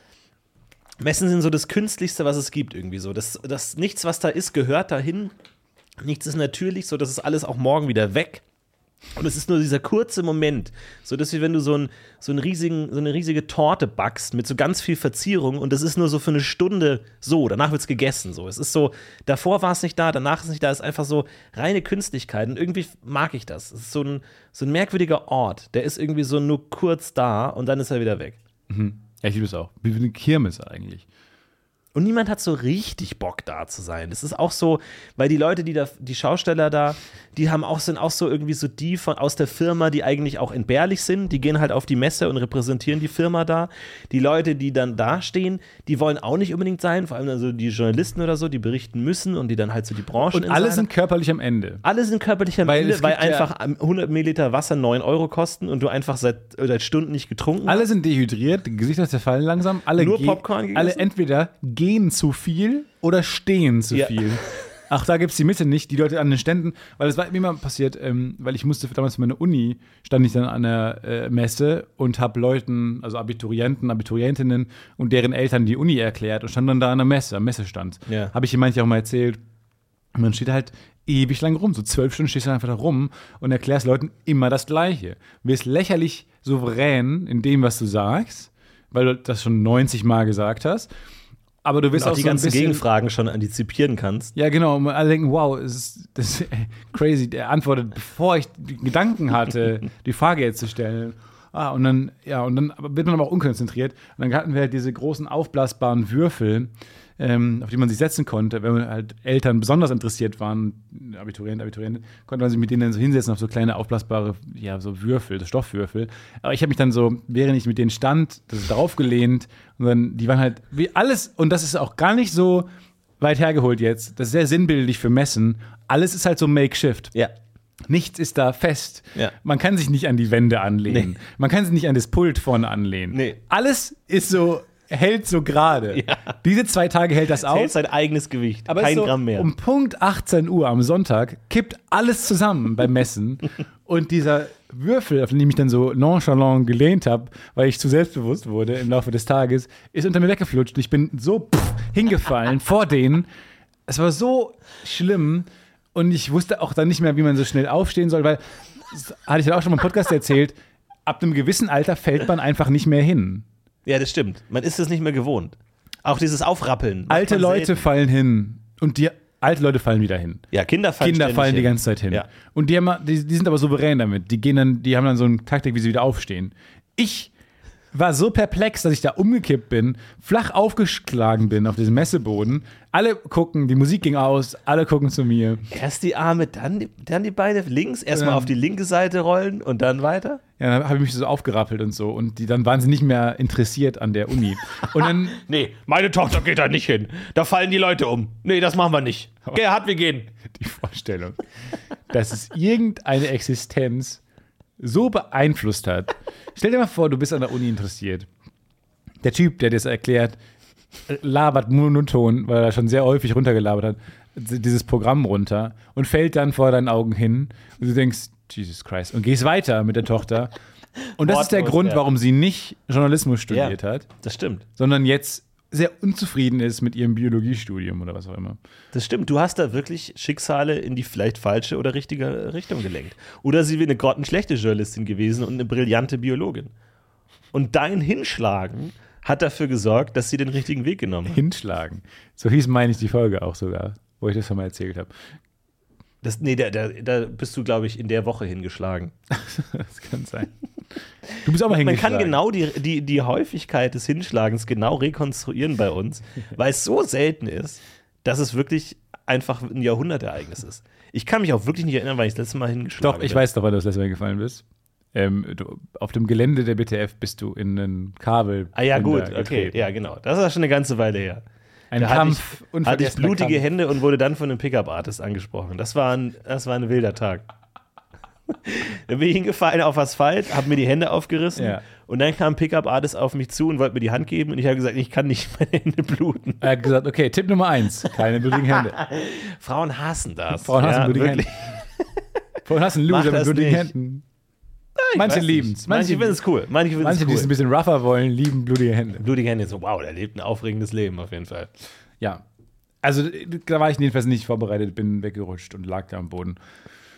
Messen sind so das Künstlichste, was es gibt irgendwie so. Das, das, nichts, was da ist, gehört dahin. Nichts ist natürlich, so das ist alles auch morgen wieder weg. Und es ist nur dieser kurze Moment, so dass wie wenn du so, ein, so, einen riesigen, so eine riesige Torte backst mit so ganz viel Verzierung und das ist nur so für eine Stunde so, danach wird es gegessen. So. Es ist so, davor war es nicht da, danach ist es nicht da, es ist einfach so reine Künstlichkeit und irgendwie mag ich das. Es ist so ein, so ein merkwürdiger Ort, der ist irgendwie so nur kurz da und dann ist er wieder weg. Ja, ich liebe es auch. Wie eine Kirmes eigentlich. Und niemand hat so richtig Bock da zu sein. Das ist auch so, weil die Leute, die da, die Schausteller da, die haben auch, sind auch so irgendwie so die von aus der Firma, die eigentlich auch entbehrlich sind. Die gehen halt auf die Messe und repräsentieren die Firma da. Die Leute, die dann da stehen, die wollen auch nicht unbedingt sein, vor allem also die Journalisten oder so, die berichten müssen und die dann halt so die Branchen Und alle sind körperlich am Ende. alle sind körperlich am Weil Ende, weil gibt ja- einfach 100 Milliliter Wasser 9 Euro kosten und du einfach seit, seit Stunden nicht getrunken Alle sind dehydriert, Gesichter zerfallen langsam. Alle Nur Popcorn gegessen? Alle entweder gehen zu viel oder stehen zu Ja. viel. (laughs) Ach, da gibt es die Mitte nicht, die Leute an den Ständen, weil das war mir mal passiert, ähm, weil ich musste damals für meine Uni, stand ich dann an der äh, Messe und habe Leuten, also Abiturienten, Abiturientinnen und deren Eltern die Uni erklärt und stand dann da an der Messe, am Messestand. Ja. Habe ich jemand auch mal erzählt, und man steht halt ewig lang rum. So zwölf Stunden stehst du einfach da rum und erklärst Leuten immer das Gleiche. Du wirst lächerlich souverän in dem, was du sagst, weil du das schon 90 Mal gesagt hast. Aber du wirst auch auch die so ganzen Gegenfragen schon antizipieren kannst. Ja, genau. Und alle denken, wow, es ist, das ist (laughs) crazy. Der antwortet, bevor ich die Gedanken hatte, die Frage jetzt zu stellen. Ah, und dann, ja, und dann wird man aber auch unkonzentriert. Und dann hatten wir halt diese großen aufblasbaren Würfel, ähm, auf die man sich setzen konnte. Wenn man halt Eltern besonders interessiert waren, Abiturient, Abiturientin, konnte man sich mit denen dann so hinsetzen auf so kleine aufblasbare, ja, so Würfel, so Stoffwürfel. Aber ich habe mich dann so, während ich mit denen stand, das draufgelehnt und dann, die waren halt, wie alles, und das ist auch gar nicht so weit hergeholt jetzt, das ist sehr sinnbildlich für Messen. Alles ist halt so Makeshift. Ja. Nichts ist da fest. Ja. Man kann sich nicht an die Wände anlehnen. Nee. Man kann sich nicht an das Pult vorne anlehnen. Nee. Alles ist so, hält so gerade. Ja. Diese zwei Tage hält das Hält aus. sein eigenes Gewicht. Aber Kein so, Gramm mehr. Um Punkt 18 Uhr am Sonntag kippt alles zusammen beim Messen. (laughs) und dieser Würfel, auf den ich mich dann so nonchalant gelehnt habe, weil ich zu selbstbewusst wurde im Laufe des Tages, ist unter mir weggeflutscht. Ich bin so pff, hingefallen (laughs) vor denen. Es war so schlimm. Und ich wusste auch dann nicht mehr, wie man so schnell aufstehen soll, weil, das hatte ich ja auch schon mal im Podcast erzählt, ab einem gewissen Alter fällt man einfach nicht mehr hin. Ja, das stimmt. Man ist es nicht mehr gewohnt. Auch dieses Aufrappeln. Alte Leute selten. fallen hin und die alte Leute fallen wieder hin. Ja, Kinder fallen Kinder fallen die hin. ganze Zeit hin. Ja. Und die, haben, die, die sind aber souverän damit. Die gehen dann, die haben dann so eine Taktik, wie sie wieder aufstehen. Ich war so perplex, dass ich da umgekippt bin, flach aufgeschlagen bin auf diesem Messeboden. Alle gucken, die Musik ging aus, alle gucken zu mir. Erst die Arme, dann die, dann die Beine links, erstmal auf die linke Seite rollen und dann weiter. Ja, dann habe ich mich so aufgerappelt und so. Und die, dann waren sie nicht mehr interessiert an der Uni. Und dann, (laughs) Nee, meine Tochter geht da nicht hin. Da fallen die Leute um. Nee, das machen wir nicht. Gerhard, wir gehen. (laughs) die Vorstellung, dass es irgendeine Existenz so beeinflusst hat. Stell dir mal vor, du bist an der Uni interessiert. Der Typ, der dir das erklärt, labert monoton, weil er schon sehr häufig runtergelabert hat, dieses Programm runter und fällt dann vor deinen Augen hin und du denkst, Jesus Christ, und gehst weiter mit der Tochter. Und das ist der Wortlos, Grund, ja. warum sie nicht Journalismus studiert Ja. hat, Das stimmt. sondern jetzt sehr unzufrieden ist mit ihrem Biologiestudium oder was auch immer. Das stimmt. Du hast da wirklich Schicksale in die vielleicht falsche oder richtige Richtung gelenkt. Oder sie wäre eine grottenschlechte Journalistin gewesen und eine brillante Biologin. Und dein Hinschlagen hat dafür gesorgt, dass sie den richtigen Weg genommen hat. Hinschlagen. So hieß, meine ich, die Folge auch sogar, wo ich das schon mal erzählt habe. Das, nee, da, da, da bist du, glaube ich, in der Woche hingeschlagen. (laughs) Das kann sein. Du bist auch mal Man hingeschlagen. kann genau die, die, die Häufigkeit des Hinschlagens genau rekonstruieren bei uns, (laughs) weil es so selten ist, dass es wirklich einfach ein Jahrhundertereignis ist. Ich kann mich auch wirklich nicht erinnern, weil ich das letzte Mal hingeschlagen Doch, ich bin. weiß doch, wann du das letzte Mal gefallen bist. Ähm, du, auf dem Gelände der BTF bist du in einen Kabel. Ah ja, gut, getreten. okay, ja, genau. Das ist schon eine ganze Weile her. Ein Da Kampf, hatte ich, hatte ich blutige Kampf. Hände und wurde dann von einem Pickup-Artist angesprochen. Das war, ein, das war ein wilder Tag. (laughs) dann bin ich hingefallen auf Asphalt, habe mir die Hände aufgerissen Ja. und dann kam ein Pickup-Artist auf mich zu und wollte mir die Hand geben und ich habe gesagt, ich kann nicht (laughs) meine Hände bluten. Er hat gesagt, okay, Tipp Nummer eins, keine blutigen Hände. (laughs) Frauen hassen das. Frauen hassen ja, blutige wirklich. Hände. Frauen hassen Loser mit blutigen nicht. Händen. Ich Manche lieben es. Manche Manche, finden es cool. Manche manche es die es ein cool. bisschen rougher wollen, lieben blutige Hände. Blutige Hände, so wow, der lebt ein aufregendes Leben auf jeden Fall. Ja. Also da war ich jedenfalls nicht vorbereitet, bin weggerutscht und lag da am Boden.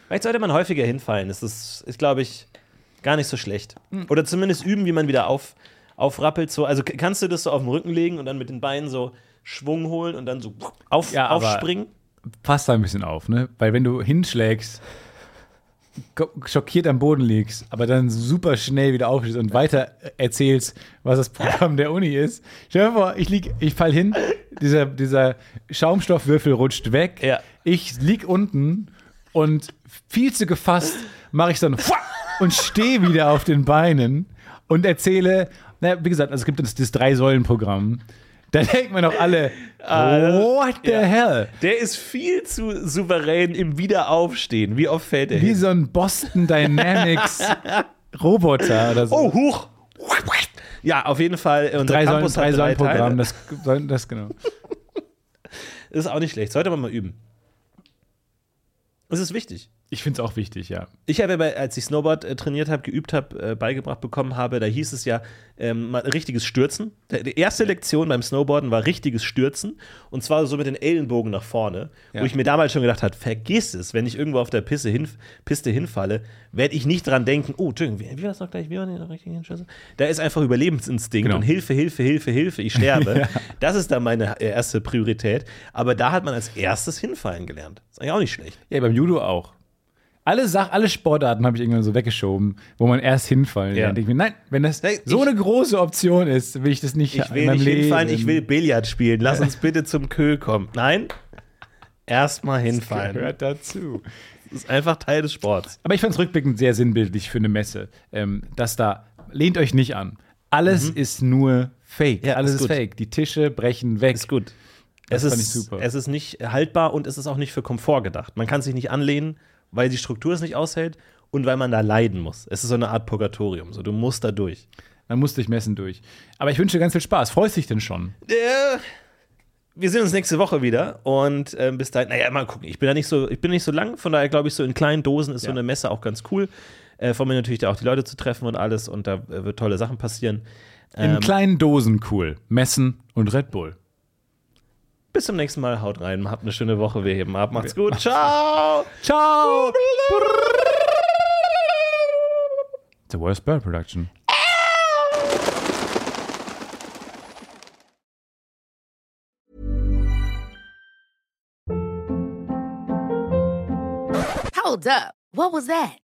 Vielleicht sollte man häufiger hinfallen. Das ist, ist glaube ich, gar nicht so schlecht. Hm. Oder zumindest üben, wie man wieder auf, aufrappelt. So. Also kannst du das so auf den Rücken legen und dann mit den Beinen so Schwung holen und dann so auf, Ja, aufspringen? Passt da ein bisschen auf, ne? Weil wenn du hinschlägst, schockiert am Boden liegst, aber dann super schnell wieder aufstehst und weiter erzählst, was das Programm der Uni ist. Stell dir vor, ich lieg, ich fall hin, dieser, dieser Schaumstoffwürfel rutscht weg, Ja. ich lieg unten und viel zu gefasst mache ich dann und stehe wieder auf den Beinen und erzähle, naja, wie gesagt, also es gibt das, das Drei-Säulen-Programm. Da denkt man doch alle, what the ja. hell? Der ist viel zu souverän im Wiederaufstehen. Wie oft fällt er Wie hin? so ein Boston Dynamics Roboter oder so. Oh, huch! Ja, auf jeden Fall. Unser drei Säulen, Campus hat drei Säulen Programm, das, das genau. (laughs) Ist auch nicht schlecht. Sollte man mal üben. Es ist wichtig. Ich finde es auch wichtig, ja. Ich habe ja, als ich Snowboard äh, trainiert habe, geübt habe, äh, beigebracht bekommen habe, da hieß es ja ähm, richtiges Stürzen. Der, die erste Lektion beim Snowboarden war richtiges Stürzen und zwar so mit den Ellenbogen nach vorne, Ja. wo ich mir damals schon gedacht habe, vergiss es, wenn ich irgendwo auf der Piste, hin, Piste hinfalle, werde ich nicht dran denken, oh, Entschuldigung, wie, wie war das noch gleich, wie war die richtige Hinschüsse? Da ist einfach Überlebensinstinkt Genau. und Hilfe, Hilfe, Hilfe, Hilfe, ich sterbe. (laughs) Das ist dann meine äh, erste Priorität. Aber da hat man als erstes hinfallen gelernt. Ist eigentlich auch nicht schlecht. Ja, beim Judo auch. Alle, Sach alle Sportarten habe ich irgendwann so weggeschoben, wo man erst hinfallen Ja. Ich mir, nein, wenn das so ich- eine große Option ist, will ich das nicht Ich will in meinem nicht Leben. hinfallen, ich will Billard spielen. Lass uns bitte zum Kö kommen. Nein, erstmal hinfallen. Gehört dazu. Das ist einfach Teil des Sports. Aber ich fand es rückblickend sehr sinnbildlich für eine Messe, ähm, dass da, lehnt euch nicht an. Alles ist nur Fake. Mhm. Ja, Alles ist ist. Fake. Die Tische brechen weg. Ist gut. Das es ist, es ist nicht haltbar und es ist auch nicht für Komfort gedacht. Man kann sich nicht anlehnen, weil die Struktur es nicht aushält und weil man da leiden muss. Es ist so eine Art Purgatorium. So, du musst da durch. Man muss durch Messen durch. Aber ich wünsche dir ganz viel Spaß. Freust dich denn schon? Äh, wir sehen uns nächste Woche wieder und äh, bis dahin, naja, mal gucken. Ich bin da nicht so, ich bin nicht so lang, von daher glaube ich, so in kleinen Dosen ist so Ja. eine Messe auch ganz cool. Äh, vor mir natürlich da auch die Leute zu treffen und alles und da äh, wird tolle Sachen passieren. In Ähm, kleinen Dosen cool. Messen und Red Bull. Bis zum nächsten Mal, haut rein, habt eine schöne Woche, wir heben ab, macht's gut, ciao! Ciao! The worst bird production. Hold up. What was that?